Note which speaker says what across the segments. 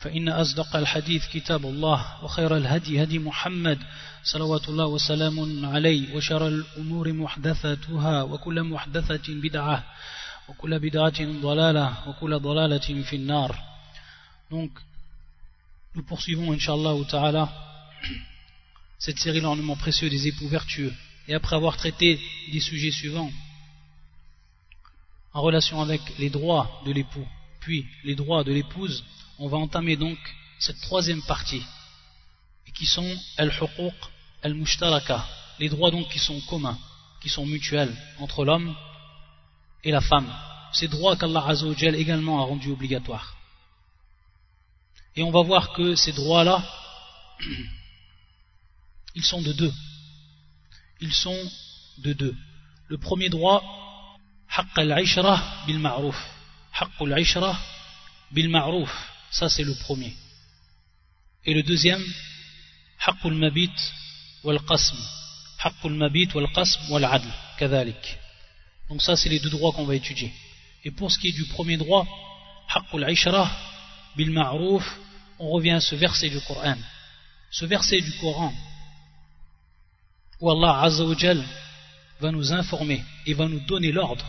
Speaker 1: فإن أصدق الحديث كتاب الله وخير الهدي هدي محمد صلوات الله وسلام عليه وشر الأمور محدثاتها وكل محدثة بدعة وكل بدعة ضلالة وكل ضلالة في النار Donc, nous poursuivons, Inch'Allah ta'ala, cette série l'ornement précieux des époux vertueux. Et après avoir traité des sujets suivants, en relation avec les droits de l'époux, puis les droits de l'épouse, on va entamer donc cette troisième partie, qui sont al-huquq al-mushtaraka, les droits donc qui sont communs, qui sont mutuels entre l'homme et la femme. Ces droits qu'Allah Azzawajal également a rendus obligatoires. Et on va voir que ces droits-là, ils sont de deux. Ils sont de deux. Le premier droit, haqq al-ishra bil ma'ruf. Haqq al-ishra bil. Ça, c'est le premier. Et le deuxième, حق المبيت والقسم حق المبيت والقسم والعدل كذلك donc ça c'est les deux droits qu'on va étudier et pour ce qui est du premier droit حق العشرة بالمعروف on revient à ce verset du Coran ce verset du Coran où Allah Azza wa Jal va nous informer et va nous donner l'ordre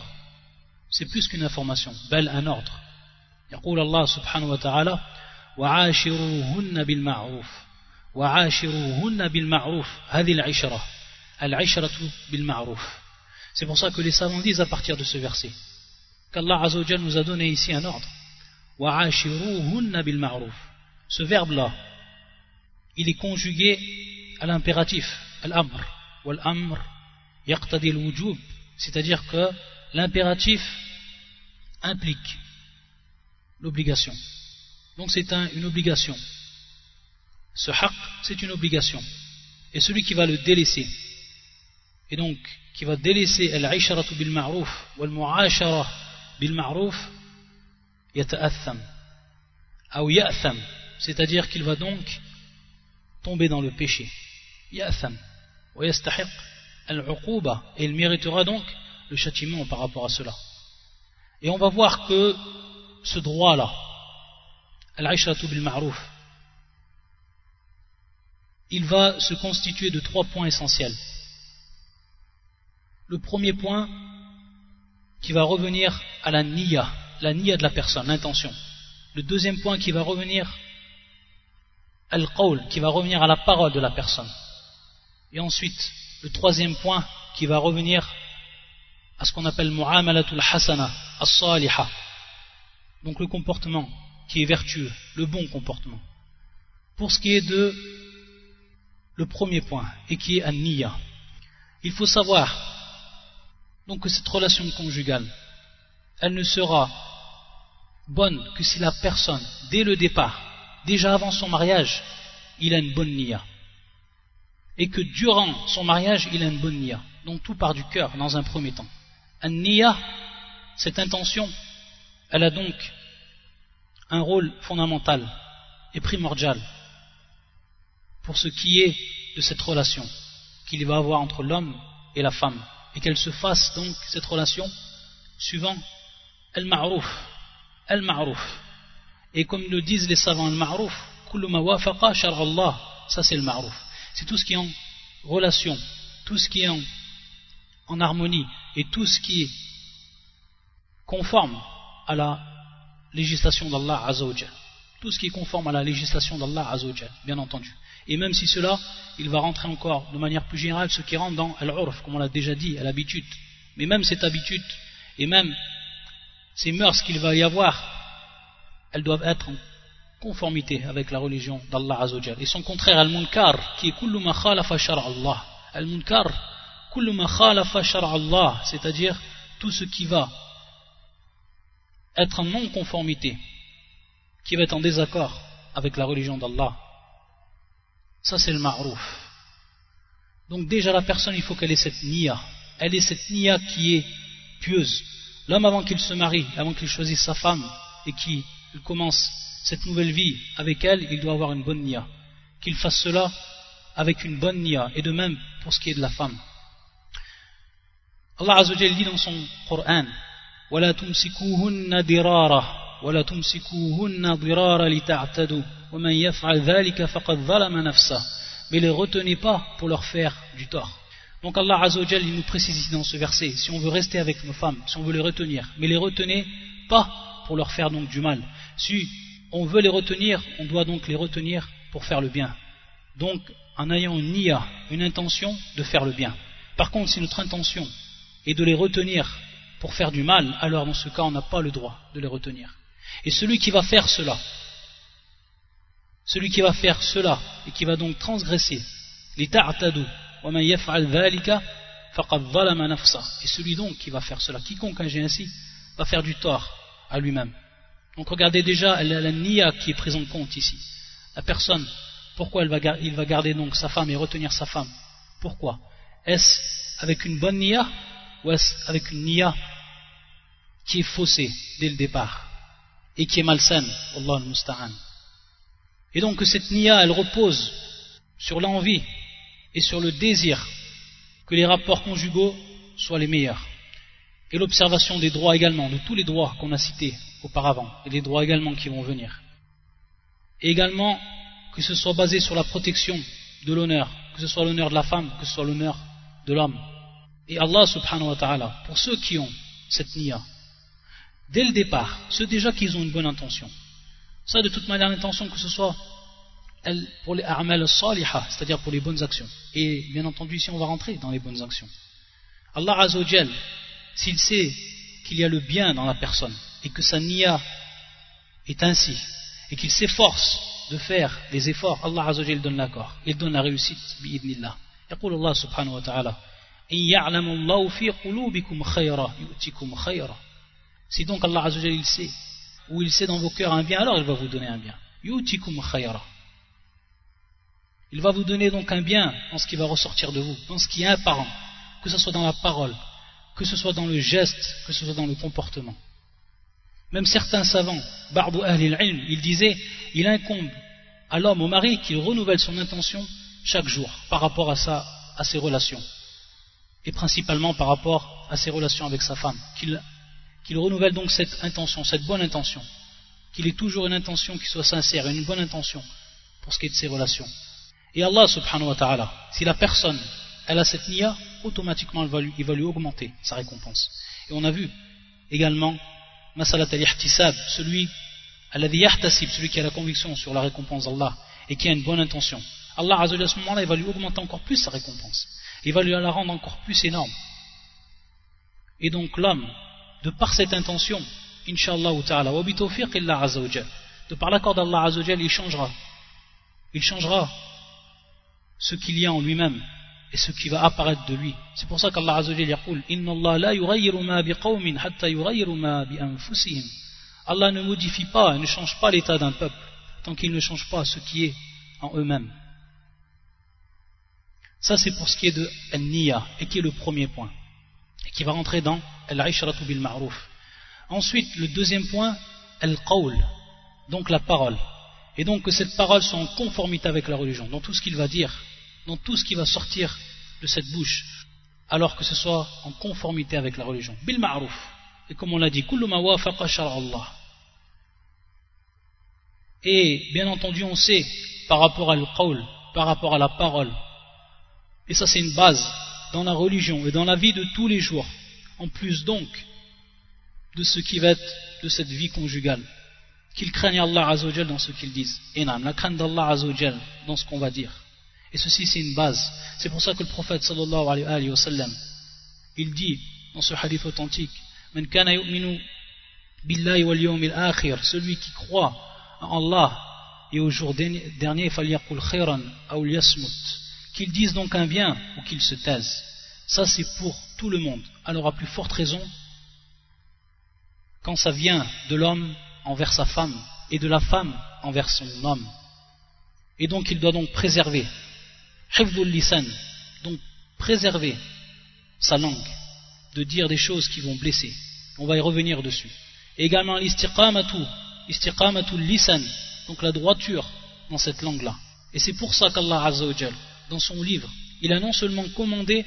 Speaker 1: c'est plus qu'une information bel un ordre يقول الله سبحانه وتعالى وعاشروهن بالمعروف وعاشروهن بالمعروف هذه العشرة العشرة بالمعروف c'est pour ça que les savants disent à partir de ce verset qu'Allah Azzawajal nous a donné ici un ordre وعاشروهن بالمعروف ce verbe là il est conjugué à l'impératif al-amr wal-amr yaqtadi al-wujub c'est-à-dire que l'impératif implique l'obligation. Donc c'est un, une obligation. Ce haqq, c'est une obligation. Et celui qui va le délaisser, et donc qui va délaisser al-aisharatu bil ma'ruf wal mu'ashara bil ma'ruf, yata'atham. Ou ya'tham. C'est-à-dire qu'il va donc tomber dans le péché. Ya'tham. Wa yastahiq al-uquba. Et il méritera donc le châtiment par rapport à cela. Et on va voir que ce droit-là, al-aishratu bil il va se constituer de trois points essentiels. Le premier point qui va revenir à la niya, la niya de la personne, l'intention. Le deuxième point qui va revenir al-qawl, qui va revenir à la parole de la personne. Et ensuite, le troisième point qui va revenir à ce qu'on appelle mu'amalatul hasana, as-saliha, donc le comportement qui est vertueux, le bon comportement. Pour ce qui est de le premier point, et qui est an-niyya, il faut savoir donc que cette relation conjugale, elle ne sera bonne que si la personne, dès le départ, déjà avant son mariage, il a une bonne niya. Et que durant son mariage, il a une bonne niya. Donc tout part du cœur dans un premier temps. An-niyya, cette intention, elle a donc un rôle fondamental et primordial pour ce qui est de cette relation qu'il va avoir entre l'homme et la femme et qu'elle se fasse donc cette relation suivant al-ma'ruf al-ma'ruf. Et comme le disent les savants al-ma'ruf kullu ma wafaqa Allah ça c'est le ma'ruf. C'est tout ce qui est en relation tout ce qui est en, en harmonie et tout ce qui est conforme à la législation d'Allah Azzawajal. Tout ce qui est conforme à la législation d'Allah Azzawajal, bien entendu. Et même si cela, il va rentrer encore de manière plus générale ce qui rentre dans al-urf, comme on l'a déjà dit, l'habitude. Mais même cette habitude, et même ces mœurs qu'il va y avoir, elles doivent être en conformité avec la religion d'Allah Azzawajal. Et son contraire, al-munkar, qui est kullu ma khalafa Allah. Al-munkar, kullu ma khalafa Allah, c'est-à-dire tout ce qui va être en non-conformité, qui va être en désaccord avec la religion d'Allah. Ça, c'est le ma'rouf. Donc déjà, la personne, il faut qu'elle ait cette niya, elle est cette niya qui est pieuse. L'homme avant qu'il se marie, avant qu'il choisisse sa femme et qu'il commence cette nouvelle vie avec elle, il doit avoir une bonne niya. Qu'il fasse cela avec une bonne niya, et de même pour ce qui est de la femme. Allah Azzawajal dit dans son Coran ولا تمسكوهن درارا ولا تمسكوهن ضرارا لتعتدوا ومن يفعل ذلك فقد ظلم نفسه mais les retenez pas pour leur faire du tort donc Allah Azzawajal il nous précise ici dans ce verset si on veut rester avec nos femmes si on veut les retenir mais les retenez pas pour leur faire donc du mal si on veut les retenir on doit donc les retenir pour faire le bien donc en ayant une niya, une intention de faire le bien. Par contre, si notre intention est de les retenir pour faire du mal, alors dans ce cas, on n'a pas le droit de les retenir. Et celui qui va faire cela, celui qui va faire cela et qui va donc transgresser et celui donc qui va faire cela, quiconque agit ainsi, va faire du tort à lui-même. Donc regardez déjà la, la niya qui est prise en compte ici. La personne pourquoi il va garder donc sa femme et retenir sa femme? Pourquoi? Est-ce avec une bonne niya ou est-ce avec une niya qui est faussée dès le départ et qui est malsaine Allah al Et donc cette niya, elle repose sur l'envie et sur le désir que les rapports conjugaux soient les meilleurs. Et l'observation des droits également, de tous les droits qu'on a cités auparavant, et les droits également qui vont venir. Et également que ce soit basé sur la protection de l'honneur, que ce soit l'honneur de la femme, que ce soit l'honneur de l'homme. Et Allah subhanahu wa ta'ala, pour ceux qui ont cette niya, dès le départ, ceux déjà qui ont une bonne intention, ça de toute manière l'intention que ce soit pour les a'mal salihah, c'est-à-dire pour les bonnes actions. Et bien entendu ici on va rentrer dans les bonnes actions. Allah azawajal, s'il sait qu'il y a le bien dans la personne et que sa niya est ainsi et qu'il s'efforce de faire des efforts, Allah Azzawajal donne l'accord, il donne la réussite, bi'idnillah. يقول الله سبحانه وتعالى Si donc Allah il sait, ou il sait dans vos cœurs un bien, alors il va vous donner un bien. Il va vous donner donc un bien en ce qui va ressortir de vous, dans ce qui est apparent, que ce soit dans la parole, que ce soit dans le geste, que ce soit dans le comportement. Même certains savants, Barbu Ahlil Ilm, ils disaient, il incombe à l'homme, au mari, qu'il renouvelle son intention chaque jour par rapport à, sa, à ses relations. Et principalement par rapport à ses relations avec sa femme. Qu'il renouvelle donc cette intention, cette bonne intention. Qu'il ait toujours une intention qui soit sincère, une bonne intention pour ce qui est de ses relations. Et Allah subhanahu wa ta'ala, si la personne, elle a cette niya, automatiquement il va lui, augmenter sa récompense. Et on a vu également masalat al-ihtisab, celui celui qui a la conviction sur la récompense d'Allah et qui a une bonne intention. Allah à ce moment-là, il va lui augmenter encore plus sa récompense. Il va lui la rendre encore plus énorme. Et donc l'homme, de par cette intention, Inch'Allah ta'ala, de par l'accord d'Allah il changera. Il changera ce qu'il y a en lui-même et ce qui va apparaître de lui. C'est pour ça qu'Allah Inna Allah la yughayyiru ma. Allah ne modifie pas ne change pas l'état d'un peuple tant qu'il ne change pas ce qui est en eux-mêmes. Ça c'est pour ce qui est de Al-Niya et qui est le premier point et qui va rentrer dans Al-Ishratu bil Ma'ruf. Ensuite, le deuxième point, Al-Qawl, donc la parole. Et donc que cette parole soit en conformité avec la religion, dans tout ce qu'il va dire dans tout ce qui va sortir de cette bouche, alors que ce soit en conformité avec la religion. Bil ma'ruf. Et comme on l'a dit, Allah. Et bien entendu, on sait par rapport à l'qawl, par rapport à la parole. Et ça, c'est une base dans la religion et dans la vie de tous les jours. En plus donc de ce qui va être de cette vie conjugale. Qu'ils craignent Allah Azzawajal dans ce qu'ils disent. Et non, la crainte d'Allah Azzawajal dans ce qu'on va dire. Et ceci, c'est une base. C'est pour ça que le prophète sallallahu alayhi wa sallam, il dit dans ce hadith authentique, celui qui croit en Allah et au jour dernier, qu'il dise donc un bien ou qu'il se taise. Ça, c'est pour tout le monde. Alors, à plus forte raison, quand ça vient de l'homme envers sa femme et de la femme envers son homme. Et donc, il doit donc préserver donc préserver sa langue, de dire des choses qui vont blesser. On va y revenir dessus. Et également l'istiqamatu, istiqamatu lisan, donc la droiture dans cette langue-là. Et c'est pour ça qu'Allah Azzawajal, dans son livre, il a non seulement commandé,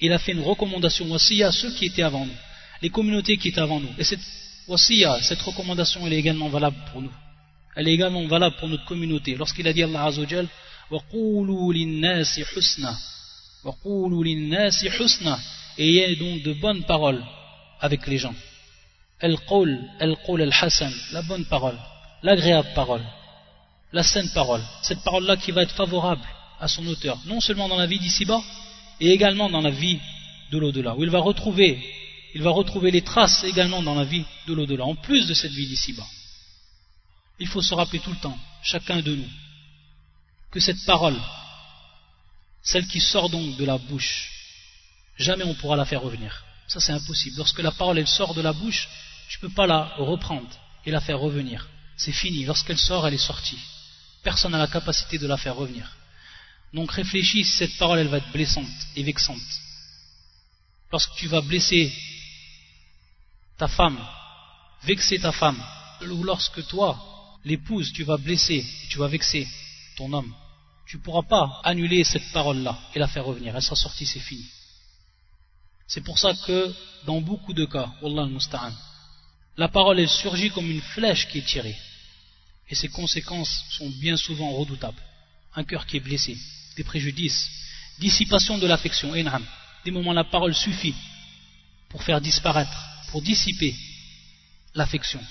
Speaker 1: il a fait une recommandation aussi à ceux qui étaient avant nous, les communautés qui étaient avant nous. Et cette wasiya, cette recommandation, elle est également valable pour nous. Elle est également valable pour notre communauté. Lorsqu'il a dit Allah Azzawajal, وَقُولُوا لِلنَّاسِ حُسْنًا وَقُولُوا لِلنَّاسِ حُسْنًا Et il y a donc de bonnes paroles avec les gens. El-Qawl, El-Qawl El-Hassan, la bonne parole, l'agréable parole, la sainte parole. Cette parole-là qui va être favorable à son auteur, non seulement dans la vie d'ici-bas, et également dans la vie de l'au-delà, où il va retrouver, il va retrouver les traces également dans la vie de l'au-delà, en plus de cette vie d'ici-bas. Il faut se rappeler tout le temps, chacun de nous, que cette parole, celle qui sort donc de la bouche, jamais on pourra la faire revenir. Ça c'est impossible. Lorsque la parole elle sort de la bouche, tu ne peux pas la reprendre et la faire revenir. C'est fini. Lorsqu'elle sort, elle est sortie. Personne n'a la capacité de la faire revenir. Donc réfléchis si cette parole elle va être blessante et vexante. Lorsque tu vas blesser ta femme, vexer ta femme, ou lorsque toi, l'épouse, tu vas blesser, tu vas vexer ton homme, tu ne pourras pas annuler cette parole-là et la faire revenir. Elle sera sortie, c'est fini. C'est pour ça que dans beaucoup de cas, Wallah al la parole elle surgit comme une flèche qui est tirée. Et ses conséquences sont bien souvent redoutables. Un cœur qui est blessé, des préjudices, dissipation de l'affection, enham. Des moments la parole suffit pour faire disparaître, pour dissiper l'affection,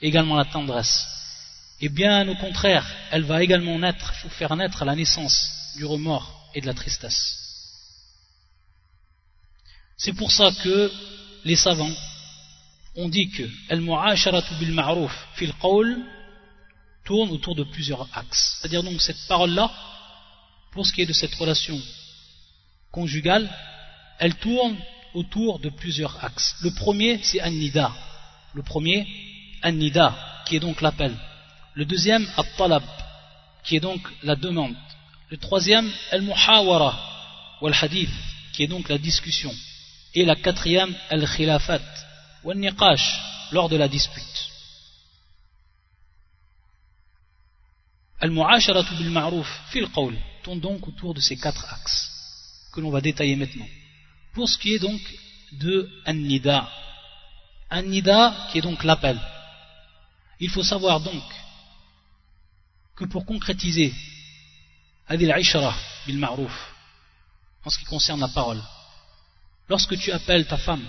Speaker 1: également la tendresse. Et bien au contraire, elle va également naître, faut faire naître la naissance du remords et de la tristesse. C'est pour ça que les savants ont dit que al-mu'asharatu bil ma'ruf fil tourne autour de plusieurs axes. C'est-à-dire donc cette parole-là, pour ce qui est de cette relation conjugale, elle tourne autour de plusieurs axes. Le premier, c'est an-nida. Le premier, an-nida, qui est donc l'appel. Le deuxième, at-talab, qui est donc la demande. Le troisième, al-muhawara, ou al-hadith, qui est donc la discussion. Et la quatrième, al-khilafat, ou al-niqash, lors de la dispute. Al-mu'asharatu bil ma'ruf fil qawl donc autour de ces quatre axes que l'on va détailler maintenant. Pour ce qui est donc de An-Nida. An-Nida qui est donc l'appel. Il faut savoir donc que pour concrétiser Adil Aishara bil Ma'ruf en ce qui concerne la parole, lorsque tu appelles ta femme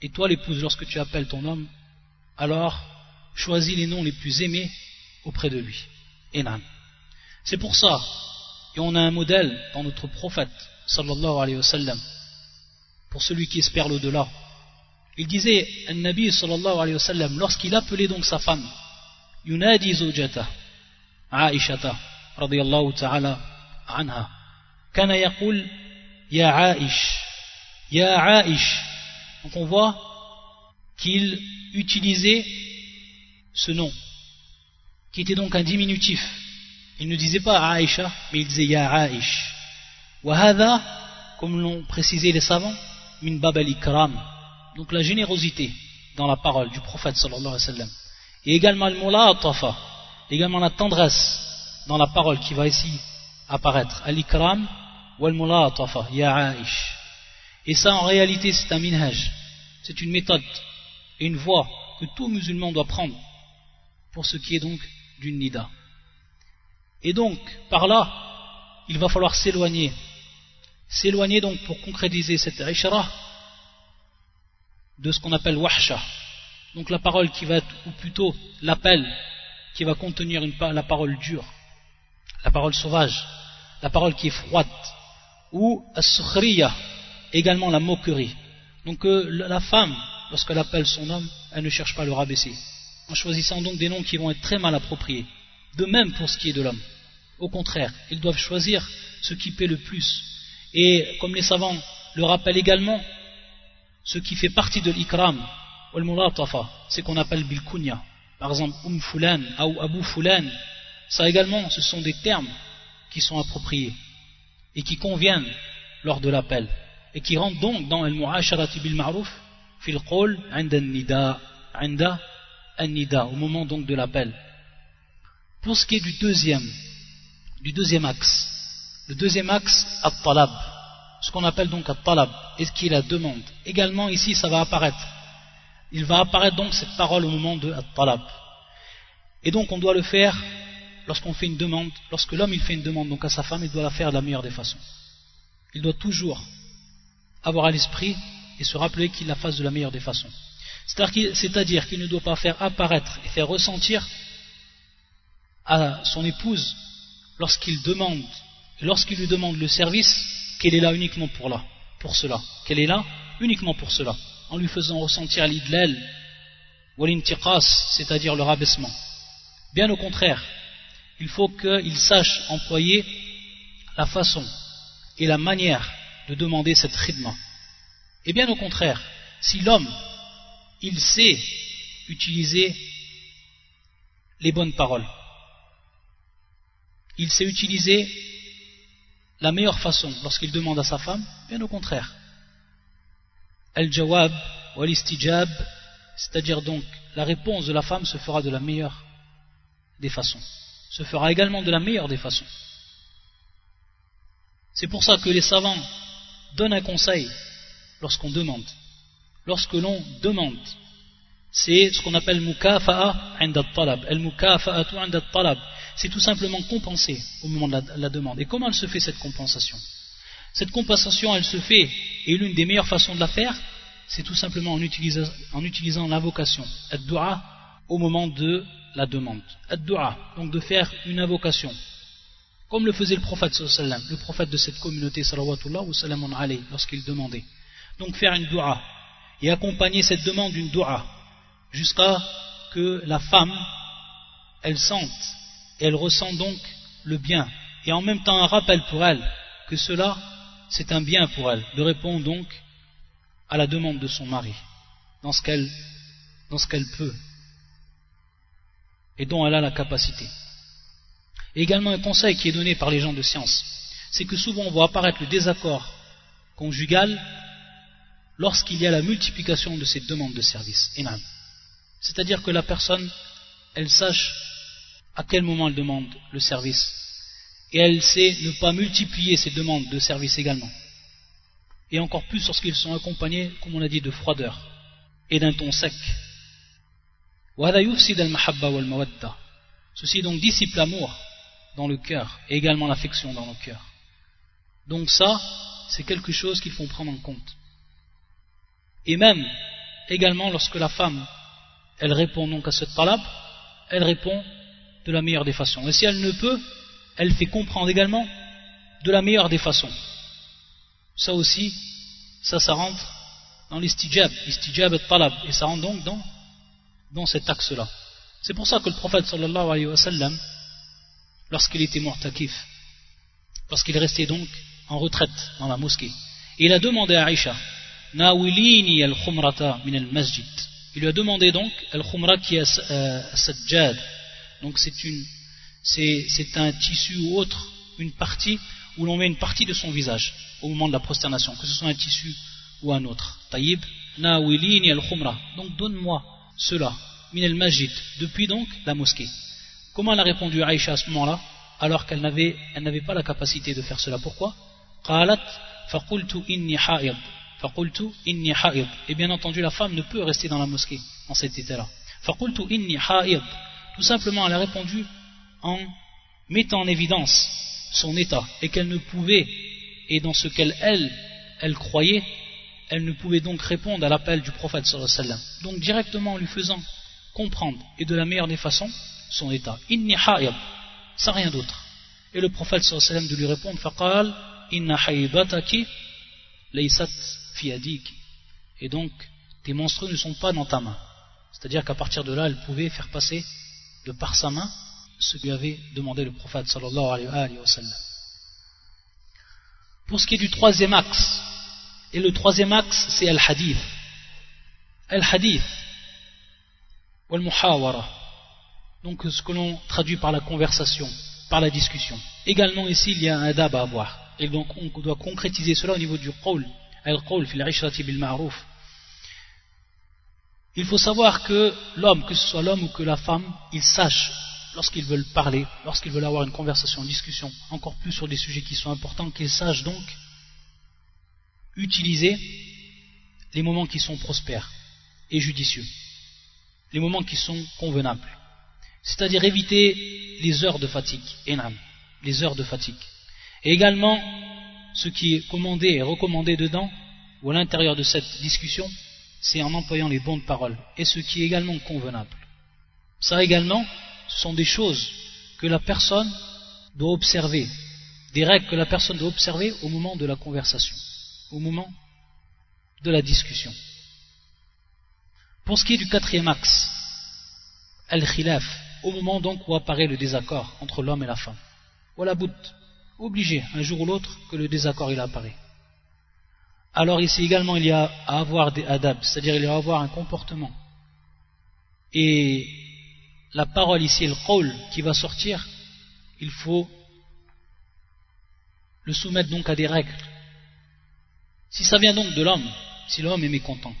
Speaker 1: et toi l'épouse, lorsque tu appelles ton homme, alors choisis les noms les plus aimés auprès de lui. C'est pour ça, et on a un modèle dans notre prophète, sallallahu alayhi wa pour celui qui espère l'au-delà. Il disait, un nabi sallallahu alayhi wa sallam, lorsqu'il appelait donc sa femme, yunadi zawjata, Aishata, radiyallahu ta'ala anha, kana yaqul, ya Aish, ya Aish. Donc on voit qu'il utilisait ce nom qui était donc un diminutif. Il ne disait pas Aïcha, mais il disait Ya Aïch. Wahada, comme l'ont précisé les savants, min bab al-ikram. Donc la générosité dans la parole du prophète sallallahu alayhi wa sallam. Et également al également la tendresse dans la parole qui va ici apparaître. Al-ikram ou al-mulatafa, Ya Aïch. Et ça en réalité c'est un minhaj. C'est une méthode et une voie que tout musulman doit prendre pour ce qui est donc d'une nida. Et donc, par là, il va falloir s'éloigner. S'éloigner donc pour concrétiser cette ishara de ce qu'on appelle wahsha. Donc la parole qui va être, ou plutôt l'appel qui va contenir la parole dure, la parole sauvage, la parole qui est froide, ou as également la moquerie. Donc euh, la femme, lorsqu'elle appelle son homme, elle ne cherche pas à le rabaisser en choisissant donc des noms qui vont être très mal appropriés. De même pour ce qui est de l'homme. Au contraire, ils doivent choisir ce qui paie le plus. Et comme les savants le rappellent également, ce qui fait partie de l'ikram, c'est qu'on appelle bilkunya. Par exemple, um fulan ou abu fulan, ça également, ce sont des termes qui sont appropriés et qui conviennent lors de l'appel. et qui rentre donc dans al-mu'asharati bil ma'ruf fil qawl 'inda an-nida 'inda an-nida au moment donc de l'appel pour ce qui est du deuxième du deuxième axe le deuxième axe at-talab ce qu'on appelle donc at-talab et ce qui est la demande. Également ici ça va apparaître. Il va apparaître donc cette parole au moment de at-talab. Et donc on doit le faire lorsqu'on fait une demande lorsque l'homme il fait une demande donc à sa femme il doit la faire de la meilleure des façons. Il doit toujours avoir à l'esprit et se rappeler qu'il la fasse de la meilleure des façons. C'est-à-dire qu'il ne doit pas faire apparaître et faire ressentir à son épouse, lorsqu'il demande, lorsqu'il lui demande le service, qu'elle est là uniquement pour, là, pour cela, qu'elle est là uniquement pour cela, en lui faisant ressentir l'idlal ou c'est-à-dire le rabaissement. Bien au contraire, il faut qu'il sache employer la façon et la manière de demander cette khidma. Et bien au contraire, si l'homme, il sait utiliser les bonnes paroles, il sait utiliser la meilleure façon lorsqu'il demande à sa femme, bien au contraire. Al-jawab ou al-istijab, c'est-à-dire donc la réponse de la femme se fera de la meilleure des façons, se fera également de la meilleure des façons. C'est pour ça que les savants donnent un conseil lorsqu'on demande. Lorsque l'on demande, c'est ce qu'on appelle mukafa'a inda talab. El mukafa'atu inda talab. C'est tout simplement compenser au moment de la, demande. Et comment elle se fait cette compensation? Cette compensation, elle se fait, et l'une des meilleures façons de la faire, c'est tout simplement en utilisant, l'invocation, ad-du'a, au moment de la demande. Ad-du'a, donc de faire une invocation comme le faisait le prophète le prophète de cette communauté salawatullah lorsqu'il demandait donc faire une dua et accompagner cette demande d'une dua jusqu'à que la femme elle sente elle ressent donc le bien. Et en même temps un rappel pour elle que cela c'est un bien pour elle. De répondre donc à la demande de son mari dans ce qu'elle dans ce qu'elle peut et dont elle a la capacité. Et également un conseil qui est donné par les gens de science, c'est que souvent on voit apparaître le désaccord conjugal lorsqu'il y a la multiplication de ces demandes de service. C'est-à-dire que la personne, elle sache à quel moment elle demande le service. Et elle sait ne pas multiplier ces demandes de service également. Et encore plus lorsqu'ils sont accompagnés, comme on a dit, de froideur et d'un ton sec. Ceci donc dissipe l'amour dans le cœur et également l'affection dans le cœur. Donc ça, c'est quelque chose qu'il faut prendre en compte. Et même, également, lorsque la femme, elle répond donc à ce talab, elle répond de la meilleure des façons. Et si elle ne peut, elle fait comprendre également de la meilleure des façons. Ça aussi, ça, ça rentre dans l'istijab, l'istijab et talab, et ça rentre donc dans, dans cet axe-là. C'est pour ça que le prophète sallallahu alayhi wa sallam, lorsqu'il était mortakif, lorsqu'il restait donc en retraite dans la mosquée. Il a demandé à Aïcha, Nawilini al-khumrata min al-masjid. Il lui a demandé donc al-khumra qui est euh, sajjad. Donc c'est un tissu ou autre, une partie où l'on met une partie de son visage au moment de la prosternation, que ce soit un tissu ou un autre. Taïb, Nawilini al-khumra. Donc donne-moi cela, min al-masjid, depuis donc la mosquée. Comment elle a répondu Aïcha à ce moment-là alors qu'elle n'avait pas la capacité de faire cela? Pourquoi? Et bien entendu, la femme ne peut rester dans la mosquée en cet état-là. Tout simplement, elle a répondu en mettant en évidence son état et qu'elle ne pouvait, et dans ce qu'elle elle, croyait, elle ne pouvait donc répondre à l'appel du prophète sallallahu Donc directement en lui faisant comprendre et de la meilleure des façons son état. Inni haïd, sans rien d'autre. Et le prophète sallallahu de lui répondre, faqal, inna haïdataki, laysat fiadik. Et donc, tes monstrueux ne sont pas dans ta main. C'est-à-dire qu'à partir de là, elle pouvait faire passer de par sa main ce que lui avait demandé le prophète sallallahu alayhi wa sallam. Pour ce qui est du troisième axe, et le troisième axe, c'est al-hadith. Al-hadith, wal-muhawara donc ce que l'on traduit par la conversation, par la discussion. Également ici, il y a un adab à avoir. Et donc on doit concrétiser cela au niveau du qawl, il faut savoir que l'homme, que ce soit l'homme ou que la femme, ils sachent lorsqu'ils veulent parler, lorsqu'ils veulent avoir une conversation, une discussion, encore plus sur des sujets qui sont importants, qu'ils sachent donc utiliser les moments qui sont prospères et judicieux, les moments qui sont convenables. C'est-à-dire éviter les heures de fatigue, les heures de fatigue. Et également, ce qui est commandé et recommandé dedans, ou à l'intérieur de cette discussion, c'est en employant les bonnes paroles, et ce qui est également convenable. Ça également, ce sont des choses que la personne doit observer, des règles que la personne doit observer au moment de la conversation, au moment de la discussion. Pour ce qui est du quatrième axe, al-khilaf, au moment donc où apparaît le désaccord entre l'homme et la femme. Voilà bout, obligé, un jour ou l'autre, que le désaccord il apparaît. Alors ici également il y a à avoir des adab, c'est-à-dire il y a à avoir un comportement. Et la parole ici, le qawl qui va sortir, il faut le soumettre donc à des règles. Si ça vient donc de l'homme, si l'homme est mécontent,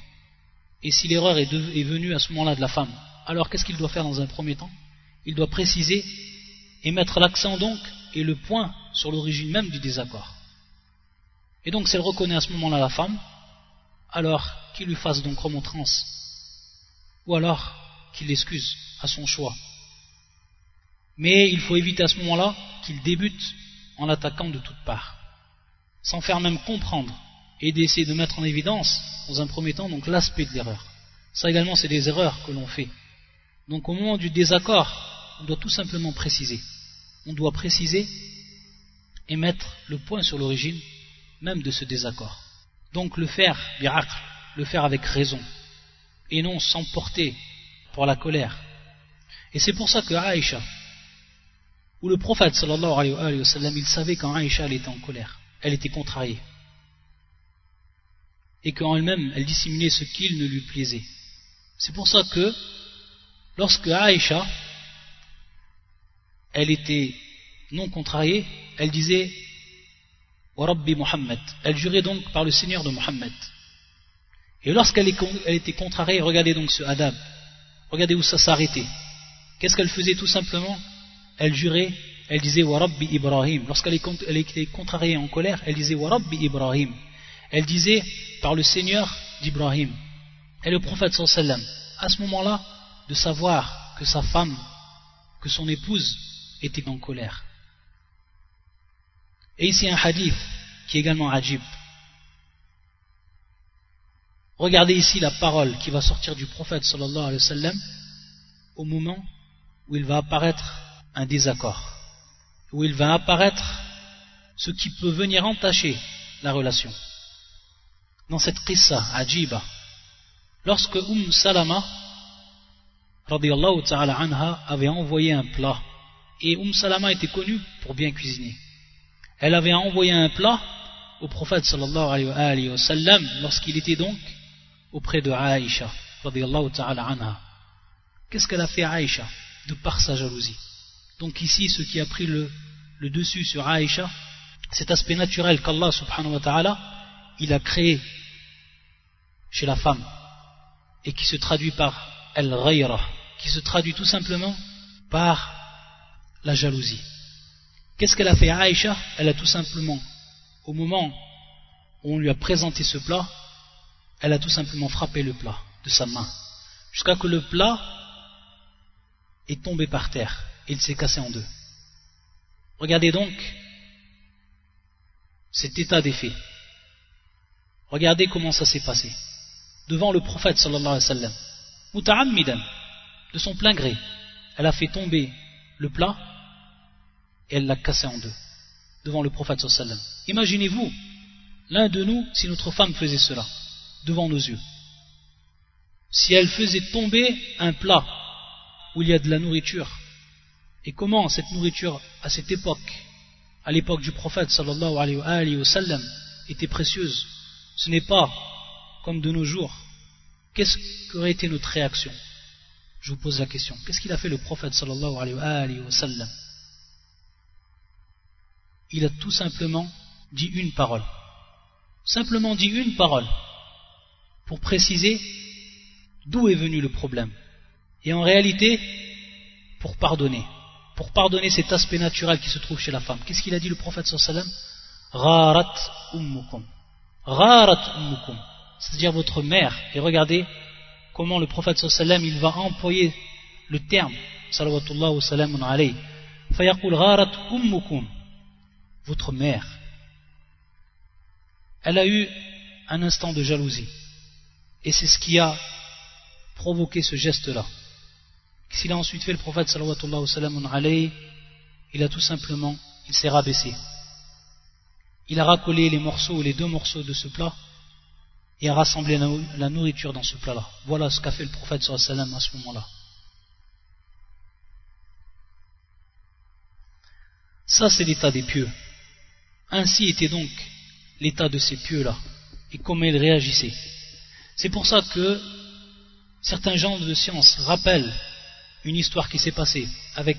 Speaker 1: et si l'erreur est, est venue à ce moment-là de la femme, alors qu'est-ce qu'il doit faire dans un premier temps? Il doit préciser et mettre l'accent donc et le point sur l'origine même du désaccord. Et donc, si elle reconnaît à ce moment-là la femme, alors qu'il lui fasse donc remontrance, ou alors qu'il l'excuse à son choix. Mais il faut éviter à ce moment-là qu'il débute en l'attaquant de toutes parts, sans faire même comprendre et d'essayer de mettre en évidence, dans un premier temps, donc l'aspect de l'erreur. Ça également, c'est des erreurs que l'on fait. Donc au moment du désaccord, on doit tout simplement préciser. On doit préciser et mettre le point sur l'origine même de ce désaccord. Donc le faire, le faire avec raison, et non s'emporter pour la colère. Et c'est pour ça que Aïcha, ou le prophète sallallahu alayhi wa sallam, il savait quand Aïcha était en colère, elle était contrariée, et qu'en elle-même, elle dissimulait ce qu'il ne lui plaisait. C'est pour ça que, lorsque Aïcha, elle était non contrariée, elle disait Rabbi Muhammad. Elle jurait donc par le Seigneur de Muhammad. Et lorsqu'elle était contrariée, regardez donc ce adab. Regardez où ça s'arrêtait. Qu'est-ce qu'elle faisait tout simplement? Elle jurait, elle disait Wa Rabbi Ibrahim. Lorsqu'elle était contrariée en colère, elle disait Wa Rabbi Ibrahim. Elle disait par le Seigneur d'Ibrahim. Et le prophète sallam, à ce moment-là, de savoir que sa femme, que son épouse était en colère. Et ici un hadith qui est également ajib. Regardez ici la parole qui va sortir du prophète sallallahu alayhi wa sallam au moment où il va apparaître un désaccord, où il va apparaître ce qui peut venir entacher la relation. Dans cette qissa ajiba, lorsque Umm Salama ta'ala anha, avait envoyé un plat, et Umm Salama était connue pour bien cuisiner elle avait envoyé un plat au prophète sallallahu alayhi wa sallam lorsqu'il était donc auprès de Aïcha. Qu'est-ce qu'elle a fait Aïcha de par sa jalousie? Donc ici, ce qui a pris le, le dessus sur Aïcha, cet aspect naturel qu'Allah subhanahu wa ta'ala, il a créé chez la femme et qui se traduit par al-ghayra, qui se traduit tout simplement par la jalousie. Qu'est-ce qu'elle a fait Aïcha? Elle a tout simplement, au moment où on lui a présenté ce plat, elle a tout simplement frappé le plat de sa main, jusqu'à que le plat est tombé par terre et il s'est cassé en deux. Regardez donc cet état des faits. Regardez comment ça s'est passé. Devant le prophète sallallahu alayhi wa sallam, de son plein gré, elle a fait tomber le plat et elle l'a cassé en deux devant le prophète sallam. Imaginez-vous, l'un de nous, si notre femme faisait cela, devant nos yeux. Si elle faisait tomber un plat où il y a de la nourriture, et comment cette nourriture, à cette époque, à l'époque du prophète sallallahu alayhi wa sallam, était précieuse, ce n'est pas comme de nos jours. Qu'est-ce qu'aurait été notre réaction? Je vous pose la question. Qu'est-ce qu'il a fait le prophète sallallahu alayhi wa il a tout simplement dit une parole. simplement dit une parole pour préciser d'où est venu le problème. Et en réalité, pour pardonner. Pour pardonner cet aspect naturel qui se trouve chez la femme. Qu'est-ce qu'il a dit le prophète sallam? Gharat ummukum. Gharat ummukum. C'est-à-dire votre mère. Et regardez comment le prophète sallam il va employer le terme. Salawatullah wa salamun alayhi. Fayaqul gharat ummukum. Votre mère. Elle a eu un instant de jalousie. Et c'est ce qui a provoqué ce geste-là. S'il a ensuite fait le prophète sallallahu alayhi il a tout simplement, il s'est rabaissé. Il a racolé les morceaux, les deux morceaux de ce plat, et a rassemblé la nourriture dans ce plat-là. Voilà ce qu'a fait le prophète alayhi à ce moment-là. Ça, c'est l'état des pieux. Ainsi était donc l'état de ces pieux-là, et comment ils réagissaient. C'est pour ça que certains gens de science rappellent une histoire qui s'est passée avec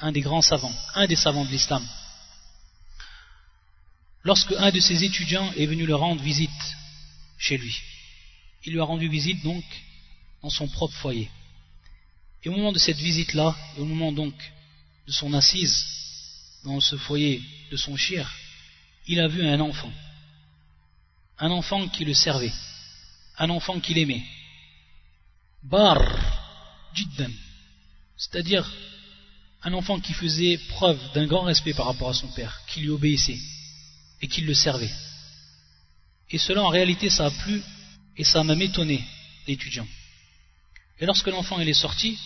Speaker 1: un des grands savants, un des savants de l'islam. Lorsque un de ses étudiants est venu le rendre visite chez lui, il lui a rendu visite donc dans son propre foyer. Et au moment de cette visite-là, et au moment donc de son assise dans ce foyer de son chien, il a vu un enfant. Un enfant qui le servait. Un enfant qu'il aimait. Bar, jiddan c'est-à-dire un enfant qui faisait preuve d'un grand respect par rapport à son père, qui lui obéissait et qui le servait. Et cela en réalité ça a plu et ça a même étonné l'étudiant. Et lorsque l'enfant est sorti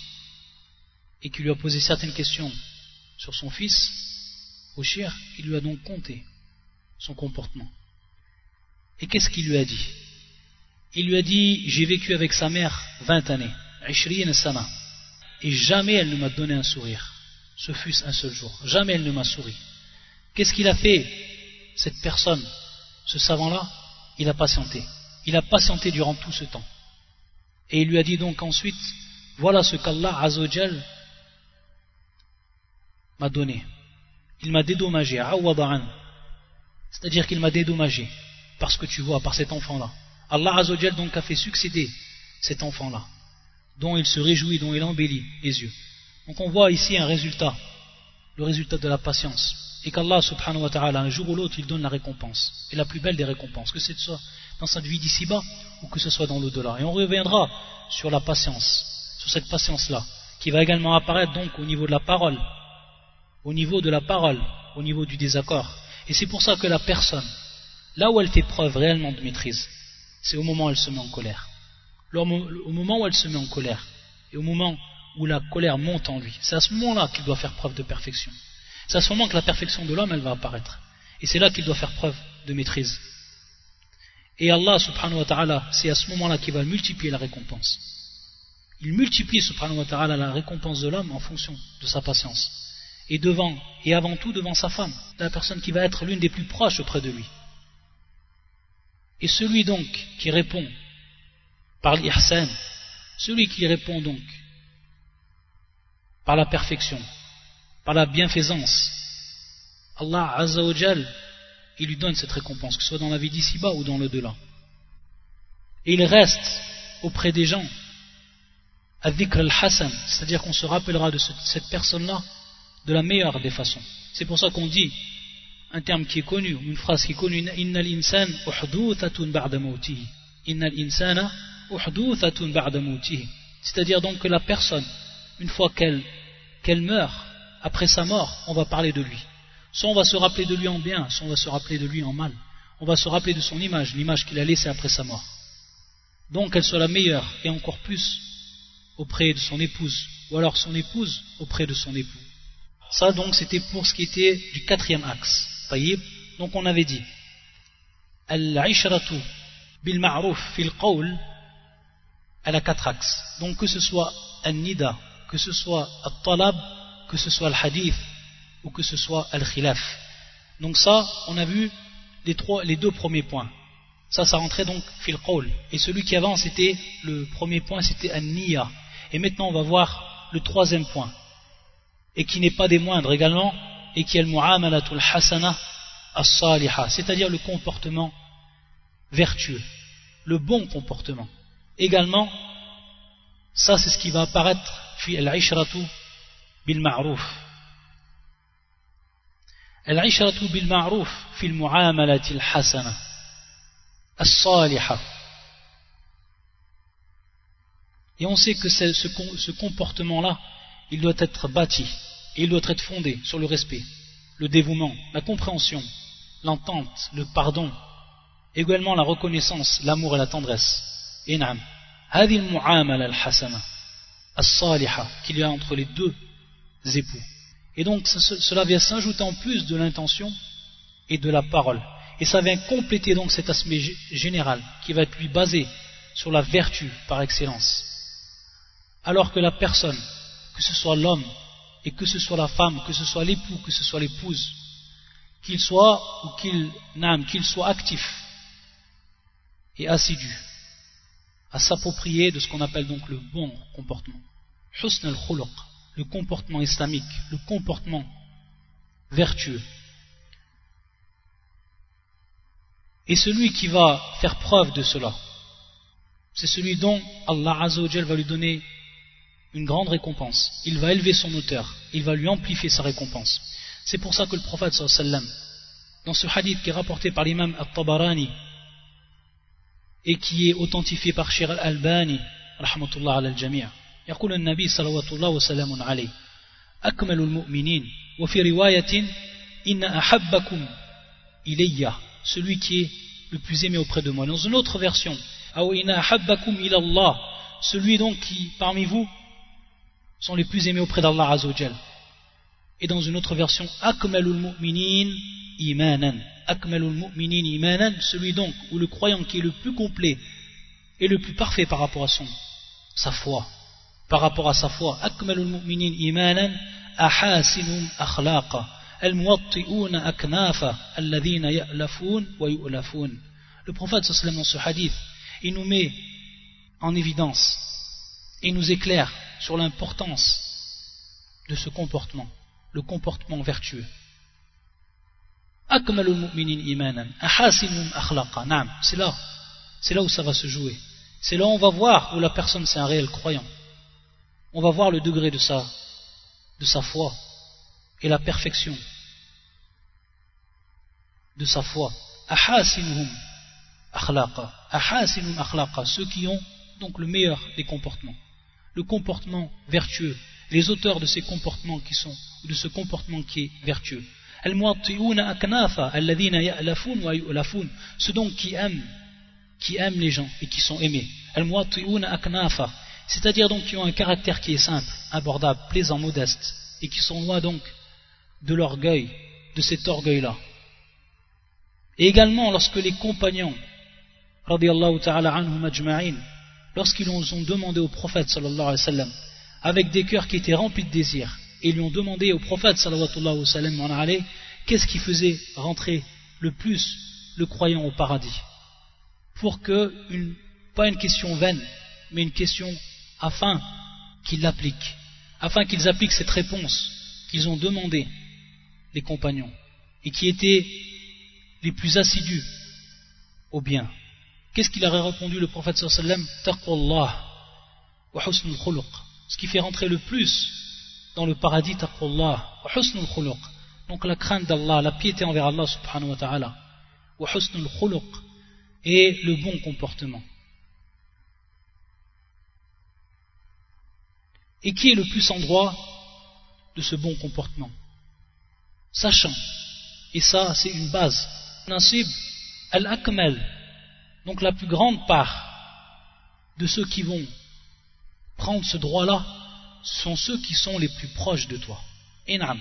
Speaker 1: et qu'il lui a posé certaines questions sur son fils, cher, il lui a donc compté son comportement. Et qu'est-ce qu'il lui a dit? Il lui a dit J'ai vécu avec sa mère 20 années, et jamais elle ne m'a donné un sourire, ce fût un seul jour. Jamais elle ne m'a souri. Qu'est-ce qu'il a fait, cette personne, ce savant-là? Il a patienté. Il a patienté durant tout ce temps. Et il lui a dit donc ensuite, voilà ce qu'Allah Azzawajal m'a donné. Il m'a dédommagé, c'est-à-dire qu'il m'a dédommagé, parce que tu vois, par cet enfant-là. Allah Azzawajal donc a fait succéder cet enfant-là dont il se réjouit, dont il embellit les yeux. Donc on voit ici un résultat, le résultat de la patience. Et qu'Allah subhanahu wa ta'ala, un jour ou l'autre, il donne la récompense. Et la plus belle des récompenses, que ce soit dans cette vie d'ici-bas ou que ce soit dans l'au-delà. Et on reviendra sur la patience, sur cette patience-là, qui va également apparaître donc au niveau de la parole, au niveau de la parole, au niveau du désaccord. Et c'est pour ça que la personne, là où elle fait preuve réellement de maîtrise, c'est au moment où elle se met en colère au moment où elle se met en colère, et au moment où la colère monte en lui, c'est à ce moment-là qu'il doit faire preuve de perfection. C'est à ce moment que la perfection de l'homme, elle va apparaître. Et c'est là qu'il doit faire preuve de maîtrise. Et Allah subhanahu wa ta'ala, c'est à ce moment-là qu'il va multiplier la récompense. Il multiplie subhanahu wa ta'ala la récompense de l'homme en fonction de sa patience. Et devant, et avant tout devant sa femme, la personne qui va être l'une des plus proches auprès de lui. Et celui donc qui répond par l'ihsan, celui qui répond donc par la perfection, par la bienfaisance, Allah Azzawajal, il lui donne cette récompense, que ce soit dans la vie d'ici-bas ou dans le delà. Et il reste auprès des gens, al-Hassan, c'est-à-dire qu'on se rappellera de cette personne-là de la meilleure des façons. C'est pour ça qu'on dit un terme qui est connu, une phrase qui est connue, insan ba'da Innal insana c'est-à-dire donc que la personne, une fois qu'elle meurt, après sa mort, on va parler de lui. Soit on va se rappeler de lui en bien, soit on va se rappeler de lui en mal. On va se rappeler de son image, l'image qu'il a laissée après sa mort. Donc qu'elle soit la meilleure, et encore plus auprès de son épouse, ou alors son épouse auprès de son époux. Ça donc c'était pour ce qui était du quatrième axe. Donc on avait dit Al-Ishratu bil ma'ruf fil qawl elle a quatre axes. Donc que ce soit al-nida, que ce soit al-talab, que ce soit al-hadith ou que ce soit al-khilaf. Donc ça, on a vu les, trois, les deux premiers points. Ça, ça rentrait donc fil qawl. Et celui qui avance, c'était le premier point, c'était al-niya. Et maintenant, on va voir le troisième point. Et qui n'est pas des moindres également, et qui est le mu'amalatul hasana as-saliha, c'est-à-dire le comportement vertueux, le bon comportement. Également, ça c'est ce qui va apparaître fi al-ishratu bil ma'ruf. Al-ishratu bil ma'ruf fi al-mu'amalati al-hasana as-salihah. Et on sait que ce, ce comportement-là, il doit être bâti, et il doit être fondé sur le respect, le dévouement, la compréhension, l'entente, le pardon, également la reconnaissance, l'amour et la tendresse. Et نعم هذه المعاملة الحسنة الصالحة qu'il y a entre les deux époux. Et donc cela vient s'ajouter en plus de l'intention et de la parole. Et ça vient compléter donc cet aspect général qui va être lui basé sur la vertu par excellence. Alors que la personne, que ce soit l'homme et que ce soit la femme, que ce soit l'époux, que ce soit l'épouse, qu'il soit ou qu'il qu'il soit actif et assidu à s'approprier de ce qu'on appelle donc le bon comportement. Le comportement islamique, le comportement vertueux. Et celui qui va faire preuve de cela, c'est celui dont Allah Azzawajal va lui donner une grande récompense. Il va élever son auteur, il va lui amplifier sa récompense. C'est pour ça que le prophète dans ce hadith qui est rapporté par l'imam al-Tabarani et qui est authentifié par Shir al-Albani rahmatullah ala al-jami' يقول النبي صلوات الله وسلام عليه أكمل المؤمنين وفي رواية إن أحبكم إلي celui qui est le plus aimé auprès de moi dans une autre version أو إن أحبكم إلى الله celui donc qui parmi vous sont les plus aimés auprès d'Allah Azzawajal et dans une autre version akmalul mu'minin imanan akmalul mu'minin imanan celui donc ou le croyant qui est le plus complet et le plus parfait par rapport à son sa foi par rapport à sa foi. Akmalul mu'minin imanan ahasinum akhlaqa. Al-muwatti'una aknafa al alladhina ya'lafun wa yu'lafun. Le prophète sallallahu ce hadith il nous met en évidence et nous éclaire sur l'importance de ce comportement le comportement vertueux. Akmalul mu'minin imanan ahasinum akhlaqa. Na'am c'est là c'est là où ça va se jouer. C'est là où on va voir où la personne c'est un réel croyant. On va voir le degré de sa, de sa foi et la perfection de sa foi. Ceux qui ont donc le meilleur des comportements, le comportement vertueux, les auteurs de ces comportements qui sont de ce comportement qui est vertueux. Ceux donc qui aiment, qui aiment les gens et qui sont aimés. C'est-à-dire donc qui ont un caractère qui est simple, abordable, plaisant, modeste, et qui sont loin donc de l'orgueil, de cet orgueil-là. Et également lorsque les compagnons, lorsqu'ils ont demandé au prophète sallallahu alayhi wa sallam, avec des cœurs qui étaient remplis de désirs, et lui ont demandé au prophète sallallahu alayhi qu'est-ce qui faisait rentrer le plus le croyant au paradis? Pour que une, pas une question vaine mais une question afin qu'ils l'appliquent. Afin qu'ils appliquent cette réponse qu'ils ont demandé les compagnons et qui étaient les plus assidus au bien. Qu'est-ce qu'il aurait répondu le prophète sallallahu alayhi wa ce qui fait rentrer le plus dans le paradis taqwallah wa khuluq. Donc la crainte d'Allah la piété envers Allah subhanahu wa ta'ala wa khuluq et le bon comportement et qui est le plus en droit de ce bon comportement? Sachant et ça c'est une base nasib al-akmal donc la plus grande part de ceux qui vont prendre ce droit là sont ceux qui sont les plus proches de toi. Inam,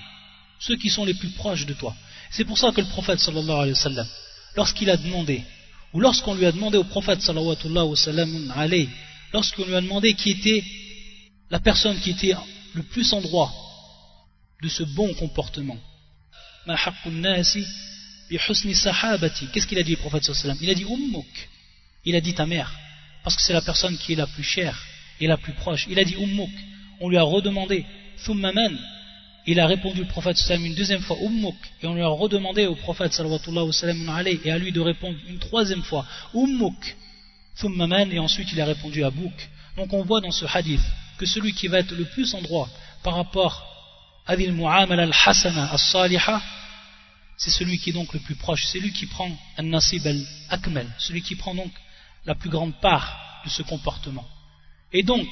Speaker 1: ceux qui sont les plus proches de toi. C'est pour ça que le prophète sallallahu alayhi wa sallam, lorsqu'il a demandé, ou lorsqu'on lui a demandé au prophète sallallahu alayhi wa sallam, lorsqu'on lui a demandé qui était la personne qui était le plus en droit de ce bon comportement, qu'est-ce qu'il a dit le prophète Il a dit Ummuk, il a dit ta mère, parce que c'est la personne qui est la plus chère et la plus proche. Il a dit Ummuk, on lui a redemandé Thummaman il a répondu le prophète une deuxième fois Ummuk. Et on lui a redemandé au prophète et à lui de répondre une troisième fois Ummuk. Et ensuite il a répondu à Bouk. Donc on voit dans ce hadith que celui qui va être le plus en droit par rapport à al-mu'amala al-hasana al-saliha c'est celui qui est donc le plus proche c'est lui qui prend al-nasib al-akmal celui qui prend donc la plus grande part de ce comportement et donc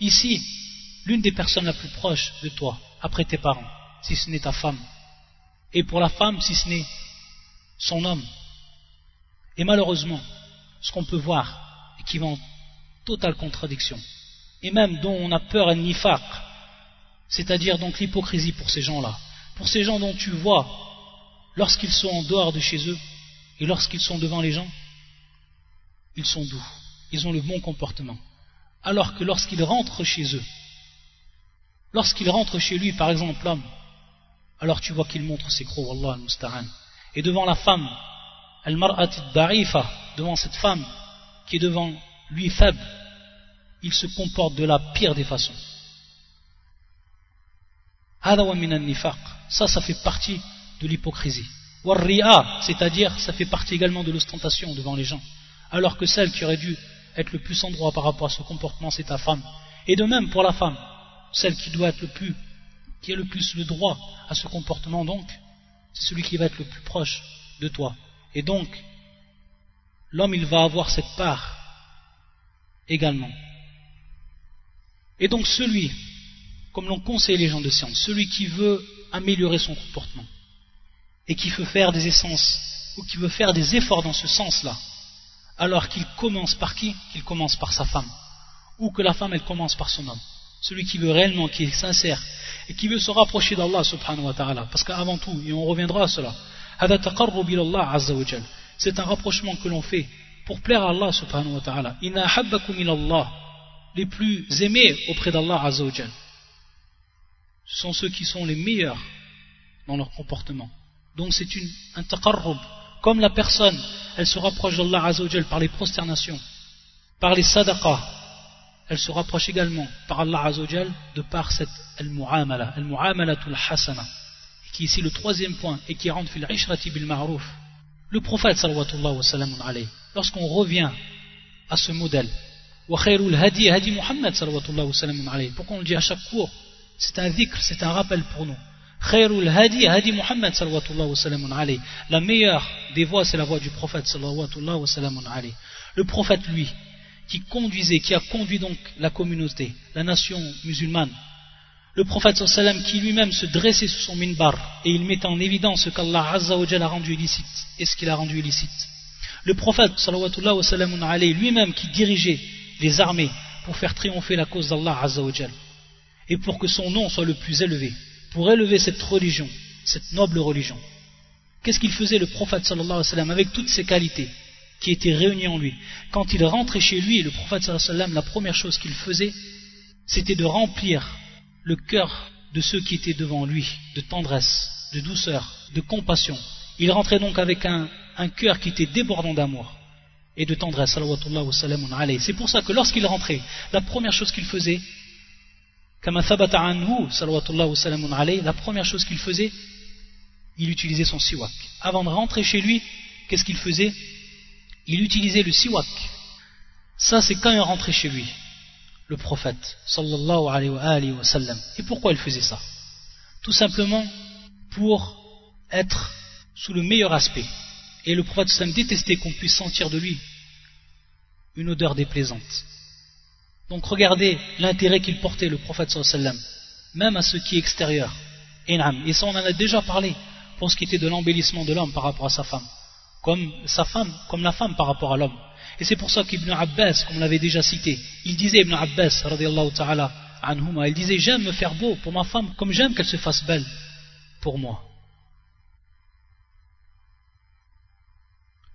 Speaker 1: ici l'une des personnes la plus proche de toi après tes parents, si ce n'est ta femme. Et pour la femme, si ce n'est son homme. Et malheureusement, ce qu'on peut voir, et qui va en totale contradiction, et même dont on a peur à nifaq, c'est-à-dire donc l'hypocrisie pour ces gens-là, pour ces gens dont tu vois, lorsqu'ils sont en dehors de chez eux, et lorsqu'ils sont devant les gens, ils sont doux, ils ont le bon comportement. Alors que lorsqu'ils rentrent chez eux, Lorsqu'il rentre chez lui, par exemple, l'homme, alors tu vois qu'il montre ses crocs, Allah al-Musta'an. Et devant la femme, al-mar'at darifa, devant cette femme qui est devant lui faible, il se comporte de la pire des façons. Ça, ça fait partie de l'hypocrisie. c'est-à-dire, ça fait partie également de l'ostentation devant les gens. Alors que celle qui aurait dû être le plus en droit par rapport à ce comportement, c'est ta femme. Et de même pour la femme celle qui doit être le plus, qui a le plus le droit à ce comportement donc, c'est celui qui va être le plus proche de toi. Et donc, l'homme il va avoir cette part également. Et donc celui, comme l'ont conseillé les gens de science, celui qui veut améliorer son comportement et qui veut faire des essences ou qui veut faire des efforts dans ce sens-là, alors qu'il commence par qui? Qu'il commence par sa femme, ou que la femme elle commence par son homme. Celui qui veut réellement, qui est sincère, et qui veut se rapprocher d'Allah subhanahu wa ta'ala, parce qu'avant tout, et on reviendra à cela, c'est un rapprochement que l'on fait pour plaire à Allah subhanahu wa ta'ala. Les plus aimés auprès d'Allah azawajal. Ce sont ceux qui sont les meilleurs dans leur comportement. Donc c'est un taqarrub. Comme la personne, elle se rapproche d'Allah azawajal par les prosternations, par les sadaqas, elle se rapproche également par Allah Azzawajal de par cette al-mu'amala, al-mu'amalatul hasana, qui est ici le troisième point et qui rentre fil ishrati bil ma'ruf. Le prophète sallallahu alayhi lorsqu'on revient à ce modèle, pourquoi on le dit à chaque cours? C'est un dhikr, c'est un rappel pour nous. La meilleure des voix c'est la voix du prophète. Le prophète lui, qui conduisait, qui a conduit donc la communauté, la nation musulmane. Le prophète qui lui-même se dressait sous son minbar et il mettait en évidence ce qu'Allah a rendu illicite et ce qu'il a rendu illicite. Le prophète lui-même qui dirigeait les armées pour faire triompher la cause d'Allah et pour que son nom soit le plus élevé, pour élever cette religion, cette noble religion. Qu'est-ce qu'il faisait le prophète sallallahu avec toutes ses qualités qui étaient réunis en lui? Quand il rentrait chez lui, le prophète sallam, la première chose qu'il faisait, c'était de remplir le cœur de ceux qui étaient devant lui, de tendresse, de douceur, de compassion. Il rentrait donc avec un, cœur qui était débordant d'amour et de tendresse. C'est pour ça que lorsqu'il rentrait, la première chose qu'il faisait, la première chose qu'il faisait, il utilisait son siwak. Avant de rentrer chez lui, qu'est-ce qu'il faisait? Il utilisait le siwak. Ça, c'est quand il rentrait chez lui, le prophète, sallallahu alayhi wa. Et pourquoi il faisait ça? Tout simplement pour être sous le meilleur aspect. Et le prophète sallam détestait qu'on puisse sentir de lui une odeur déplaisante. Donc regardez l'intérêt qu'il portait, le prophète sallam, même à ce qui est extérieur. Et ça, on en a déjà parlé pour ce qui était de l'embellissement de l'homme par rapport à sa femme comme sa femme, comme la femme par rapport à l'homme. Et c'est pour ça qu'Ibn Abbas, comme on l'avait déjà cité, il disait Ibn Abbas, il disait j'aime me faire beau pour ma femme comme j'aime qu'elle se fasse belle pour moi.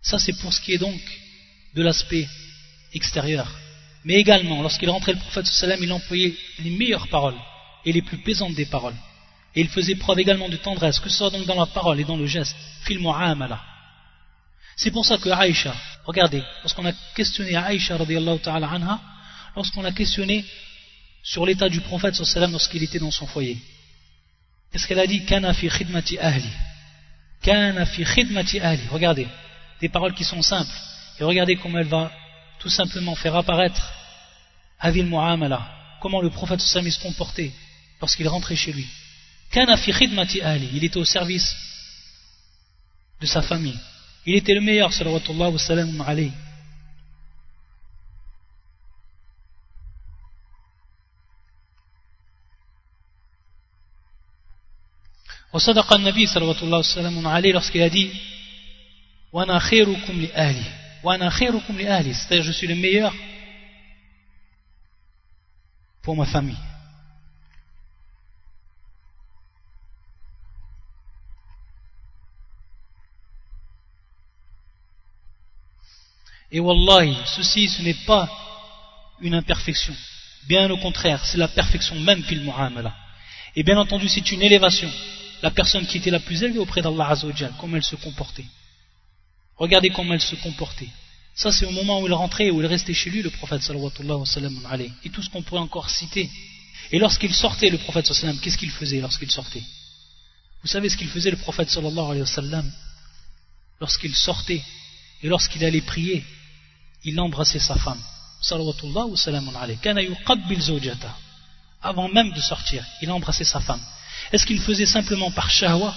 Speaker 1: Ça c'est pour ce qui est donc de l'aspect extérieur. Mais également, lorsqu'il rentrait le prophète sallam, il employait les meilleures paroles et les plus plaisantes des paroles. Et il faisait preuve également de tendresse, que ce soit donc dans la parole et dans le geste. Fil mu'amala. C'est pour ça que Aïcha, regardez, lorsqu'on a questionné Aïcha ta'ala anha, lorsqu'on a questionné sur l'état du prophète sallam lorsqu'il était dans son foyer. Qu'est-ce qu'elle a dit Kana fi khidmati ahli? Kana fi khidmati ahli. Regardez, des paroles qui sont simples. Et regardez comment elle va tout simplement faire apparaître Avil Mu'amala. Comment le prophète Sami se comportait lorsqu'il rentrait chez lui. Kana fi khidmati ahli. Il était au service de sa famille. Il était le meilleur, sallallahu alayhi wa sallam وصدق النبي صلى الله عليه وسلم عليه lorsqu'il a dit c'est-à-dire je suis le meilleur pour ma famille Et wallahi, ceci ce n'est pas une imperfection. Bien au contraire, c'est la perfection même fil mu'amala. Et bien entendu, c'est une élévation la personne qui était la plus élevée auprès d'Allah Azzawajal, comment elle se comportait. Regardez comment elle se comportait. Ça, c'est au moment où il rentrait, où il restait chez lui, le prophète sallallahu alayhi Et tout ce qu'on pourrait encore citer. Et lorsqu'il sortait, le prophète sallallahu qu'est-ce qu'il faisait lorsqu'il sortait? Vous savez ce qu'il faisait, le prophète sallallahu Lorsqu'il sortait et lorsqu'il allait prier, il embrassait sa femme. Avant même de sortir, il embrassait sa femme. Est-ce qu'il faisait simplement par shahwa?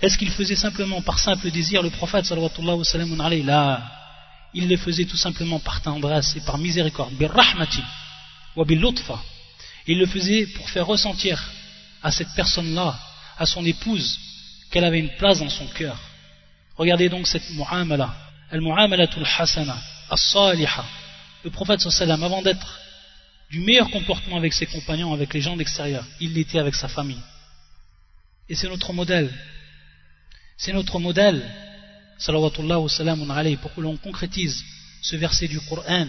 Speaker 1: Est-ce qu'il faisait simplement par simple désir le prophète sallallahu alayhi Là, il le faisait tout simplement par tendresse et par miséricorde. wa. Il le faisait pour faire ressentir à cette personne-là, à son épouse, qu'elle avait une place dans son cœur. Regardez donc cette mu'amala, al-mu'amalatul hasana, as-saliha. Le prophète sallallahu avant d'être du meilleur comportement avec ses compagnons, avec les gens d'extérieur, il l'était avec sa famille. Et c'est notre modèle. C'est notre modèle, salawatullah wa salamun alayhi, pour que l'on concrétise ce verset du Coran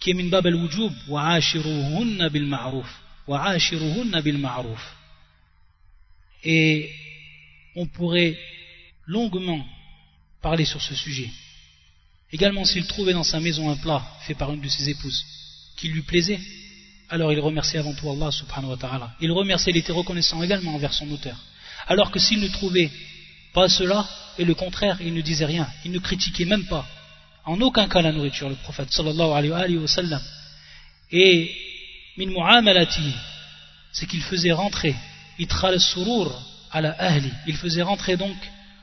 Speaker 1: qui est min bab al-wujub wa ashiruhunna bil ma'ruf. Wa ashiruhunna bil ma'ruf. Et on pourrait longuement parler sur ce sujet. Également s'il trouvait dans sa maison un plat fait par une de ses épouses qui lui plaisait alors il remerciait avant tout Allah subhanahu wa ta'ala. Il remerciait, il était reconnaissant également envers son auteur. Alors que s'il ne trouvait pas cela, et le contraire, il ne disait rien, il ne critiquait même pas, en aucun cas la nourriture, le prophète sallallahu alayhi wa sallam. Et min mu'amalati, c'est qu'il faisait rentrer, itral surur ala ahli, il faisait rentrer donc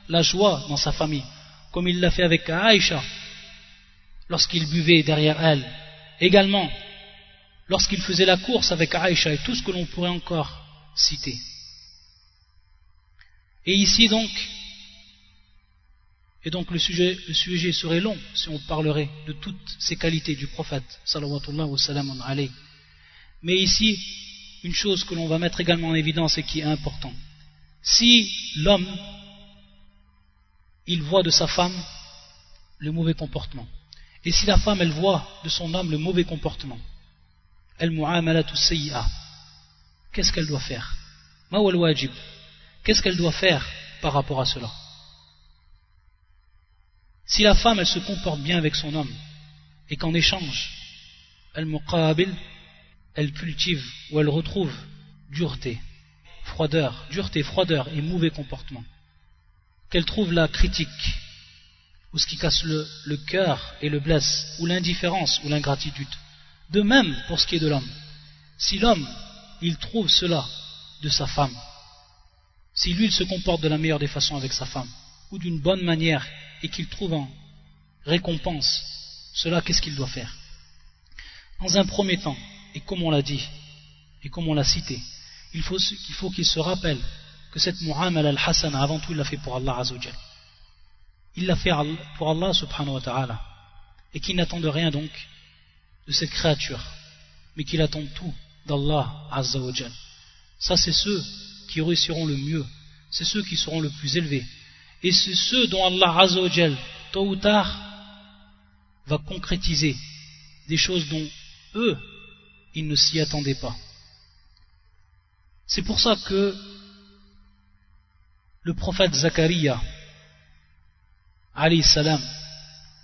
Speaker 1: la joie dans sa famille, comme il l'a fait avec Aïcha, lorsqu'il buvait derrière elle. Également, lorsqu'il faisait la course avec Aïcha et tout ce que l'on pourrait encore citer. Et ici donc, et donc le sujet, serait long si on parlerait de toutes ces qualités du prophète. Mais ici, une chose que l'on va mettre également en évidence et qui est importante. Si l'homme, il voit de sa femme le mauvais comportement, et si la femme, elle voit de son homme le mauvais comportement, Qu'est-ce qu'elle doit faire? Qu'est-ce qu'elle doit faire par rapport à cela? Si la femme, elle se comporte bien avec son homme, et qu'en échange, elle elle cultive ou elle retrouve dureté, froideur, dureté, froideur et mauvais comportement, qu'elle trouve la critique, ou ce qui casse le cœur et le blesse, ou l'indifférence ou l'ingratitude, de même pour ce qui est de l'homme. Si l'homme, il trouve cela de sa femme, si lui il se comporte de la meilleure des façons avec sa femme, ou d'une bonne manière, et qu'il trouve en récompense cela, qu'est-ce qu'il doit faire? Dans un premier temps, et comme on l'a dit, et comme on l'a cité, il faut qu'il se rappelle que cette mu'amal al-Hassan, avant tout, il l'a fait pour Allah Azzawajal. Il l'a fait pour Allah subhanahu wa ta'ala. Et qu'il n'attend de rien donc de cette créature, mais qu'il attend tout d'Allah Azzawajal. Ça, c'est ceux qui réussiront le mieux, c'est ceux qui seront le plus élevés. Et c'est ceux dont Allah Azzawajal, tôt ou tard, va concrétiser des choses dont eux, ils ne s'y attendaient pas. C'est pour ça que le prophète Zacharia, alayhi salam,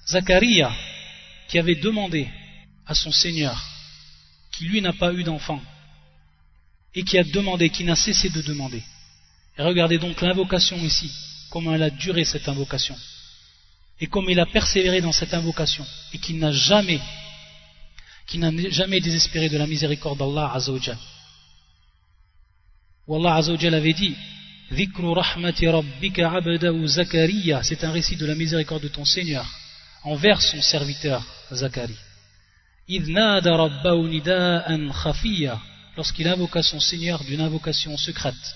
Speaker 1: Zacharia, qui avait demandé à son Seigneur, qui lui n'a pas eu d'enfant, et qui a demandé, qui n'a cessé de demander. Et regardez donc l'invocation ici, comment elle a duré cette invocation, et comme il a persévéré dans cette invocation, et qu'il n'a jamais, qui n'a jamais désespéré de la miséricorde d'Allah Azzawajal. Où Allah Azzawajal avait dit, c'est un récit de la miséricorde de ton Seigneur envers son serviteur Zacharie. lorsqu'il invoqua son Seigneur d'une invocation secrète.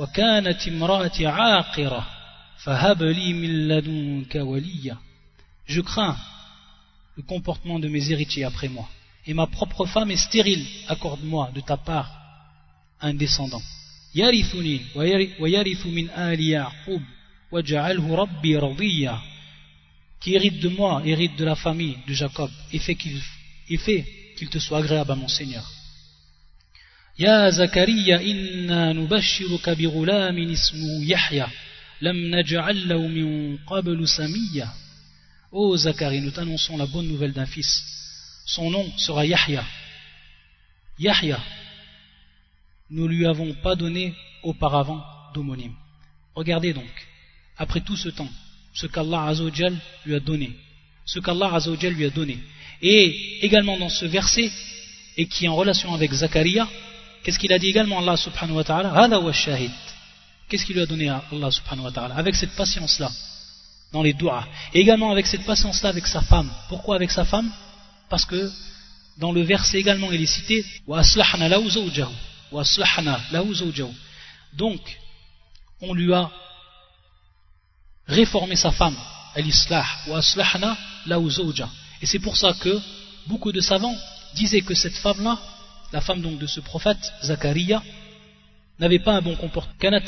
Speaker 1: وكانت امرأتي عاقرة فهب لي من لدنك وليا Je crains le comportement de mes héritiers après moi et ma propre femme est stérile accorde-moi de ta part un descendant يرثني ويرث من آل يعقوب واجعله ربي رضيا qui hérite de moi, hérite de la famille de Jacob, et fait qu'il fait qu'il te soit agréable à mon Seigneur. Inna nubashiruka bi ghulamin ismu Yahya, lam naj'al lahu min qablu samiyya. Ô Zacharie, nous t'annonçons la bonne nouvelle d'un fils. Son nom sera Yahya. Yahya, nous lui avons pas donné auparavant d'homonyme. Regardez donc, après tout ce temps, ce qu'Allah Azzawajal lui a donné. Ce qu'Allah lui a donné. Et également dans ce verset, et qui est en relation avec Zakaria, qu'est-ce qu'il a dit également Allah subhanahu wa ta'ala? Qu'est-ce qu'il lui a donné à Allah subhanahu wa ta'ala? Avec cette patience-là, dans les doigts. Et également avec cette patience-là avec sa femme. Pourquoi avec sa femme? Parce que dans le verset également il est cité donc, on lui a réformé sa femme, al-islah, Et c'est pour ça que beaucoup de savants disaient que cette femme-là, la femme donc de ce prophète, Zakaria, n'avait pas un bon comportement.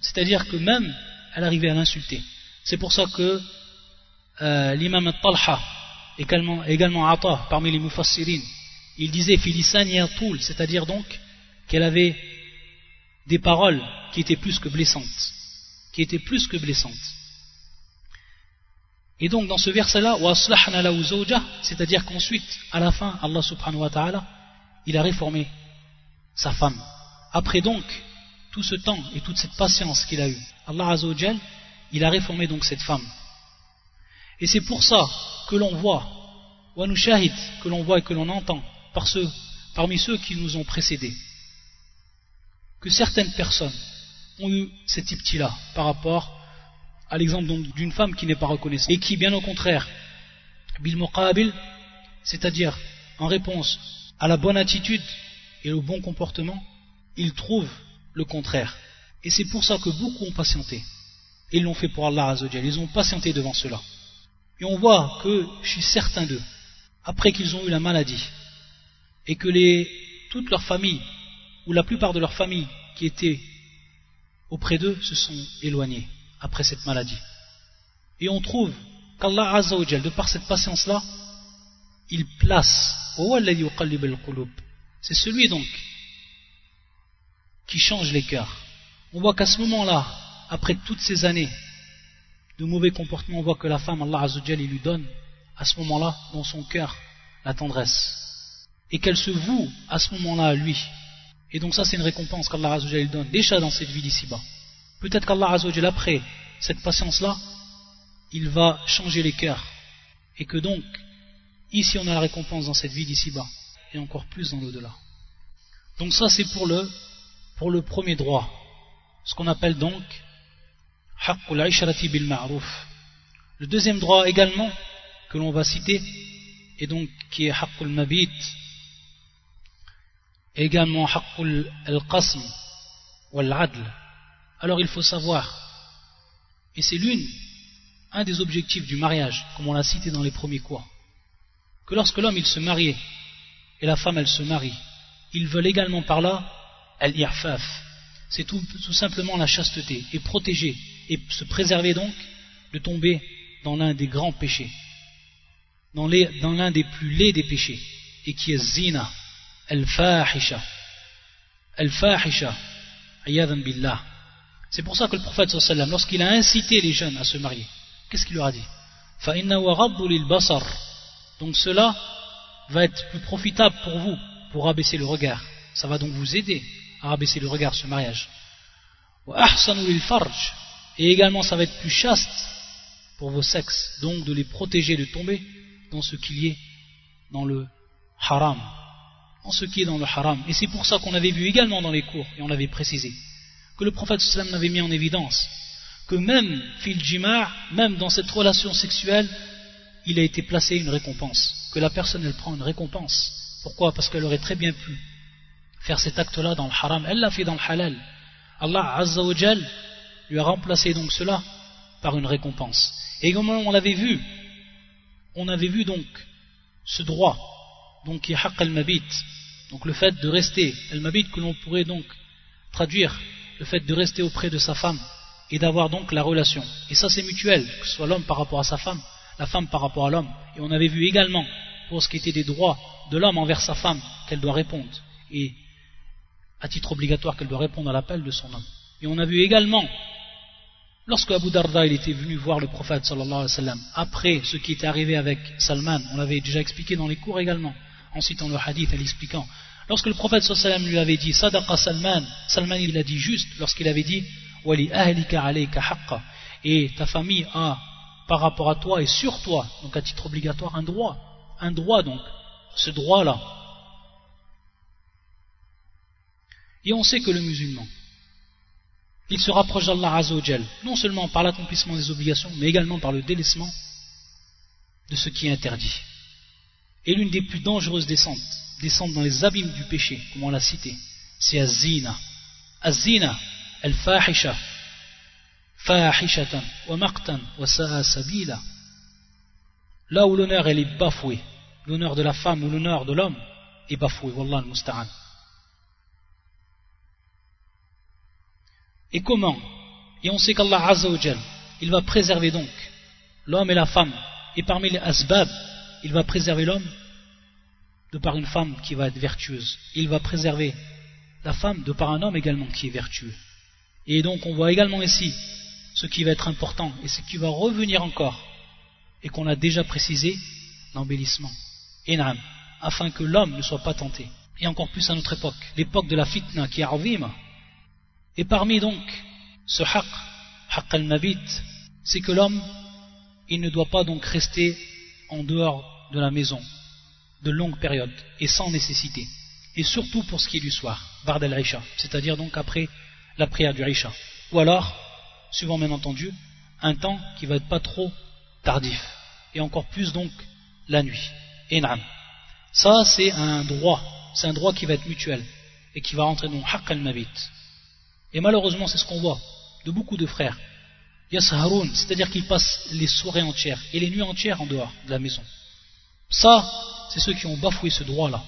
Speaker 1: C'est-à-dire que même elle arrivait à l'insulter. C'est pour ça que euh, l'imam al-Talha, également, également Atta, parmi les mufassirin, il disait Filisan c'est-à-dire donc qu'elle avait des paroles qui étaient plus que blessantes. Qui étaient plus que blessantes. Et donc dans ce verset-là, c'est-à-dire qu'ensuite, à la fin, Allah subhanahu wa ta'ala, il a réformé sa femme. Après donc, tout ce temps et toute cette patience qu'il a eue, Allah azawajal, il a réformé donc cette femme. Et c'est pour ça que l'on voit, que l'on voit et que l'on entend, par ceux, parmi ceux qui nous ont précédés, que certaines personnes ont eu cette là par rapport à l'exemple d'une femme qui n'est pas reconnaissante et qui, bien au contraire, bil muqabil, c'est-à-dire en réponse à la bonne attitude et au bon comportement, ils trouvent le contraire. Et c'est pour ça que beaucoup ont patienté. Ils l'ont fait pour Allah Azzawajal. Ils ont patienté devant cela. Et on voit que chez certains d'eux, après qu'ils ont eu la maladie, et que les, toute leur famille où la plupart de leurs familles qui étaient auprès d'eux se sont éloignés après cette maladie. Et on trouve qu'Allah Azzawajal, de par cette patience-là, il place, c'est celui donc qui change les cœurs. On voit qu'à ce moment-là, après toutes ces années de mauvais comportements, on voit que la femme, Allah Azzawajal, il lui donne à ce moment-là, dans son cœur, la tendresse. Et qu'elle se voue à ce moment-là à lui. Et donc ça c'est une récompense qu'Allah Azzawajal donne déjà dans cette vie d'ici-bas. Peut-être qu'Allah Azzawajal après cette patience-là, il va changer les cœurs. Et que donc, ici on a la récompense dans cette vie d'ici-bas. Et encore plus dans l'au-delà. Donc ça c'est pour le, pour le premier droit. Ce qu'on appelle donc Haqqul Aisharati bil Ma'ruf. Le deuxième droit également que l'on va citer, et donc qui est Haqqul Mabit également haqqul al-qasm wal-adl. Alors il faut savoir, et c'est l'une, un des objectifs du mariage, comme on l'a cité dans les premiers cours, que lorsque l'homme il se mariait et la femme elle se marie, ils veulent également par là al-irfaf. C'est tout, simplement la chasteté, et protéger, et se préserver donc de tomber dans l'un des grands péchés, dans l'un des plus laids des péchés, et qui est zina, al-fahisha. Al-fahisha, billah. C'est pour ça que le prophète lorsqu'il a incité les jeunes à se marier, qu'est-ce qu'il leur a dit? Donc cela va être plus profitable pour vous, pour abaisser le regard. Ça va donc vous aider à abaisser le regard ce mariage. Et également ça va être plus chaste pour vos sexes, donc de les protéger de tomber dans ce qui est dans le haram. Dans ce qui est dans le haram. Et c'est pour ça qu'on avait vu également dans les cours, et on l'avait précisé, que le prophète sallam avait mis en évidence que même fil même dans cette relation sexuelle, il a été placé une récompense. Que la personne elle prend une récompense. Pourquoi? Parce qu'elle aurait très bien pu faire cet acte-là dans le haram. Elle l'a fait dans le halal. Allah Azza wa lui a remplacé donc cela par une récompense. Et comme on l'avait vu, on avait vu donc ce droit, donc qui est haqq al-mabit, donc le fait de rester, al-mabit que l'on pourrait donc traduire le fait de rester auprès de sa femme et d'avoir donc la relation. Et ça c'est mutuel, que ce soit l'homme par rapport à sa femme, la femme par rapport à l'homme. Et on avait vu également, pour ce qui était des droits de l'homme envers sa femme, qu'elle doit répondre, et à titre obligatoire qu'elle doit répondre à l'appel de son homme. Et on a vu également, lorsque Abu Darda il était venu voir le prophète sallallahu alayhi wa sallam, après ce qui était arrivé avec Salman, on l'avait déjà expliqué dans les cours également, en citant le hadith et l'expliquant, Lorsque le prophète sallam lui avait dit Sadaqa Salman, Salman il a dit juste lorsqu'il avait dit Wali ahlika alayka haqqa et ta famille a par rapport à toi et sur toi, donc à titre obligatoire, un droit. Un droit donc, ce droit-là. Et on sait que le musulman, il se rapproche d'Allah Azzawajal, non seulement par l'accomplissement des obligations, mais également par le délaissement de ce qui est interdit. Et l'une des plus dangereuses descentes, descendre dans les abîmes du péché, comme on l'a cité, c'est Azina. Azina, al-fahisha, fahishatan, wa maqtan, wa sa'a sabila. Là où l'honneur est bafouée, l'honneur de la femme ou l'honneur de l'homme est bafoué, wallah al-musta'an. Et comment? Et on sait qu'Allah Azza il va préserver donc l'homme et la femme. Et parmi les asbab, il va préserver l'homme de par une femme qui va être vertueuse. Il va préserver la femme de par un homme également qui est vertueux. Et donc on voit également ici ce qui va être important et ce qui va revenir encore et qu'on a déjà précisé, l'embellissement. Enam, afin que l'homme ne soit pas tenté. Et encore plus à notre époque, l'époque de la fitna qui est arvim. Et parmi donc ce haqq, haqq al-mabit, c'est que l'homme, il ne doit pas donc rester en dehors de la maison, de longues périodes et sans nécessité. Et surtout pour ce qui est du soir, Bard al-Isha, c'est-à-dire donc après la prière du Isha. Ou alors, suivant bien entendu, un temps qui va être pas trop tardif. Et encore plus donc la nuit. Enam. Ça, c'est un droit. C'est un droit qui va être mutuel et qui va rentrer dans Haqq al-Mabit. Et malheureusement, c'est ce qu'on voit de beaucoup de frères. Yasharoun, c'est-à-dire qu'ils passent les soirées entières et les nuits entières en dehors de la maison. Ça, c'est ceux qui ont bafoué ce droit-là.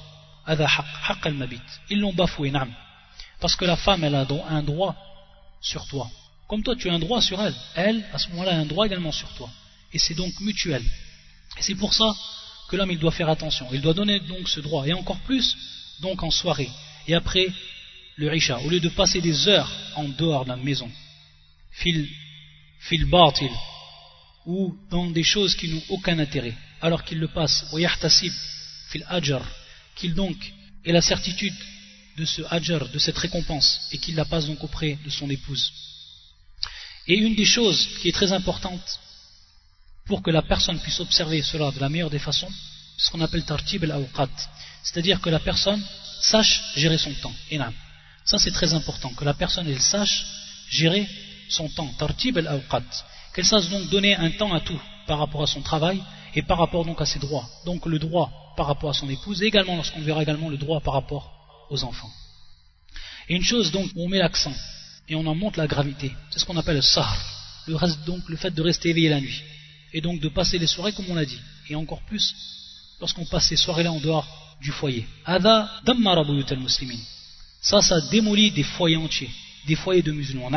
Speaker 1: Ils l'ont bafoué, Parce que la femme, elle a un droit sur toi. Comme toi, tu as un droit sur elle. Elle, à ce moment-là, a un droit également sur toi. Et c'est donc mutuel. Et c'est pour ça que l'homme, il doit faire attention. Il doit donner donc ce droit. Et encore plus, donc en soirée. Et après, le richa. Au lieu de passer des heures en dehors de la maison. Fil, fil batil. Ou dans des choses qui n'ont aucun intérêt alors qu'il le passe au yahtasib fil ajar qu'il donc ait la certitude de ce ajar, de cette récompense et qu'il la passe donc auprès de son épouse et une des choses qui est très importante pour que la personne puisse observer cela de la meilleure des façons c'est ce qu'on appelle tartib al-awqat c'est-à-dire que la personne sache gérer son temps ça c'est très important que la personne sache gérer son temps tartib al-awqat qu'elle sache donc donner un temps à tout par rapport à son travail et par rapport donc à ses droits. Donc le droit par rapport à son épouse et également lorsqu'on verra également le droit par rapport aux enfants. Et une chose donc où on met l'accent et on en montre la gravité, c'est ce qu'on appelle le sahar, le donc le fait de rester éveillé la nuit et donc de passer les soirées comme on l'a dit. Et encore plus lorsqu'on passe ces soirées-là en dehors du foyer. Ça, ça démolit des foyers entiers, des foyers de musulmans.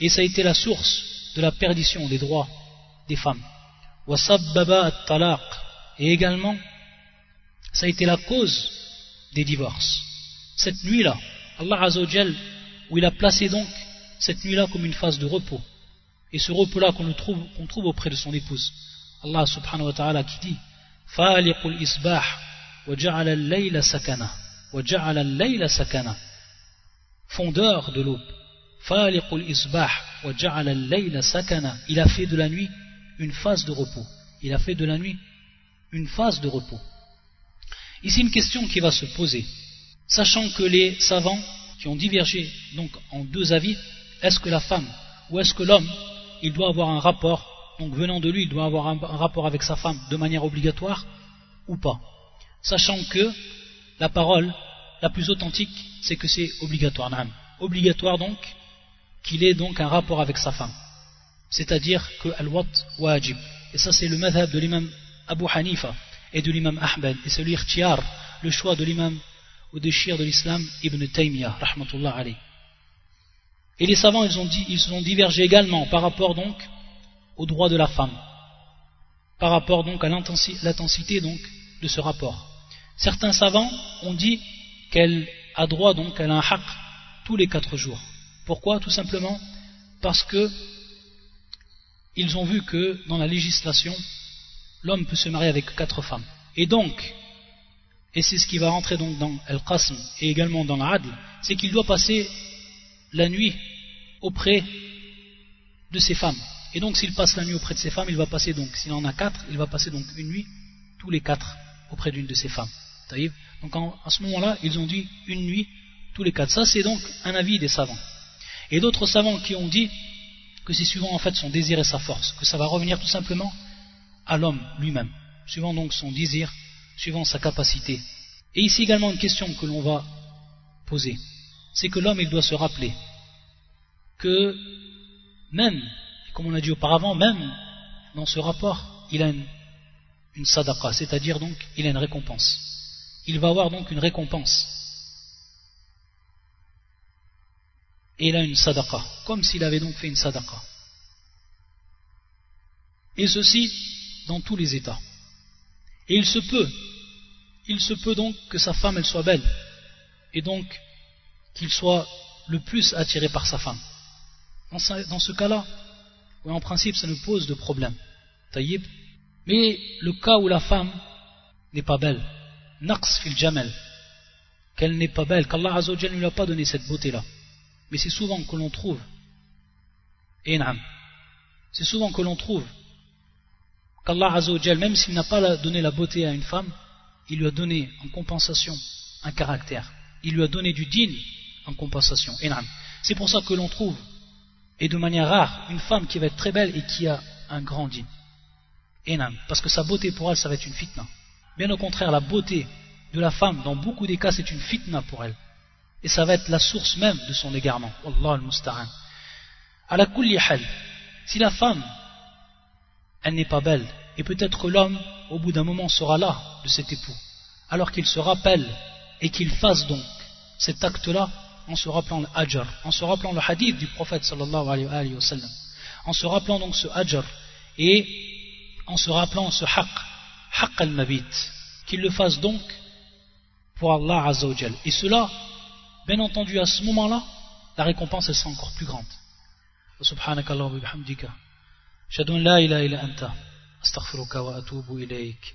Speaker 1: Et ça a été la source de la perdition des droits des femmes. Et également, ça a été la cause des divorces. Cette nuit-là, Allah Azzawajal, où il a placé donc cette nuit-là comme une phase de repos. Et ce repos-là qu'on trouve, auprès de son épouse. Allah subhanahu wa ta'ala qui dit wa ja'ala al-layla sakana wa ja'ala al-layla sakana fondeur de l'aube isbah wa ja'ala al-layla sakana il a fait de la nuit une phase de repos. Il a fait de la nuit une phase de repos. Ici une question qui va se poser sachant que les savants qui ont divergé donc en deux avis est-ce que la femme ou est-ce que l'homme il doit avoir un rapport donc venant de lui, il doit avoir un, rapport avec sa femme de manière obligatoire ou pas? Sachant que la parole la plus authentique, c'est que c'est obligatoire. Obligatoire donc qu'il ait donc un rapport avec sa femme. C'est-à-dire que al-wat wajib. Et ça c'est le madhab de l'imam Abu Hanifa et de l'imam Ahmed. Et c'est le choix de l'imam ou de de l'islam Ibn Taymiyyah, rahmatullah Et les savants, ils ont, dit, également par rapport donc au droit de la femme, par rapport donc à l'intensité donc de ce rapport. Certains savants ont dit qu'elle a droit donc, a un haq tous les quatre jours. Pourquoi? Tout simplement parce que ils ont vu que dans la législation, l'homme peut se marier avec quatre femmes. Et donc, et c'est ce qui va rentrer donc dans Al-Qasm et également dans l'Adl, c'est qu'il doit passer la nuit auprès de ses femmes. Et donc s'il passe la nuit auprès de ses femmes, il va passer donc, s'il en a quatre, il va passer donc une nuit, tous les quatre, auprès d'une de ses femmes. Donc à ce moment-là, ils ont dit une nuit, tous les quatre. Ça c'est donc un avis des savants. Et d'autres savants qui ont dit que c'est suivant en fait son désir et sa force, que ça va revenir tout simplement à l'homme lui-même, suivant donc son désir, suivant sa capacité. Et ici également une question que l'on va poser, c'est que l'homme il doit se rappeler que même comme on a dit auparavant, même dans ce rapport, il a une, une c'est-à-dire donc, il a une récompense. Il va avoir donc une récompense. Et il a une sadaqa, comme s'il avait donc fait une sadaqa. Et ceci dans tous les états. Et il se peut, il se peut donc que sa femme elle soit belle, et donc qu'il soit le plus attiré par sa femme. Dans ce cas-là, en principe, ça nous pose de problème. Taïb. Mais le cas où la femme n'est pas belle, naqs fil jamel, qu'elle n'est pas belle, qu'Allah ne lui a pas donné cette beauté-là. Mais c'est souvent que l'on trouve, c'est souvent que l'on trouve qu'Allah même s'il n'a pas donné la beauté à une femme, il lui a donné en compensation un caractère. Il lui a donné du digne en compensation. C'est pour ça que l'on trouve et de manière rare une femme qui va être très belle et qui a un grand. Enam. Parce que sa beauté pour elle, ça va être une fitna. Bien au contraire, la beauté de la femme, dans beaucoup des cas, c'est une fitna pour elle. Et ça va être la source même de son égarement. Allah al-Musta'an. À la si la femme, elle n'est pas belle, et peut-être que l'homme, au bout d'un moment, sera là de cet époux. Alors qu'il se rappelle et qu'il fasse donc cet acte-là en se rappelant le hajar, en se rappelant le hadith du prophète sallallahu alayhi wa sallam, en se rappelant donc ce hajar et en se rappelant ce haqq, haqq al-mabit, qu'il le fasse donc pour Allah azawajal. Et cela, bien entendu, à ce moment-là, la récompense elle sera encore plus grande. Subhanakallah wa bihamdika. Shadun la ilaha illa anta. أستغفرك وأتوب إليك.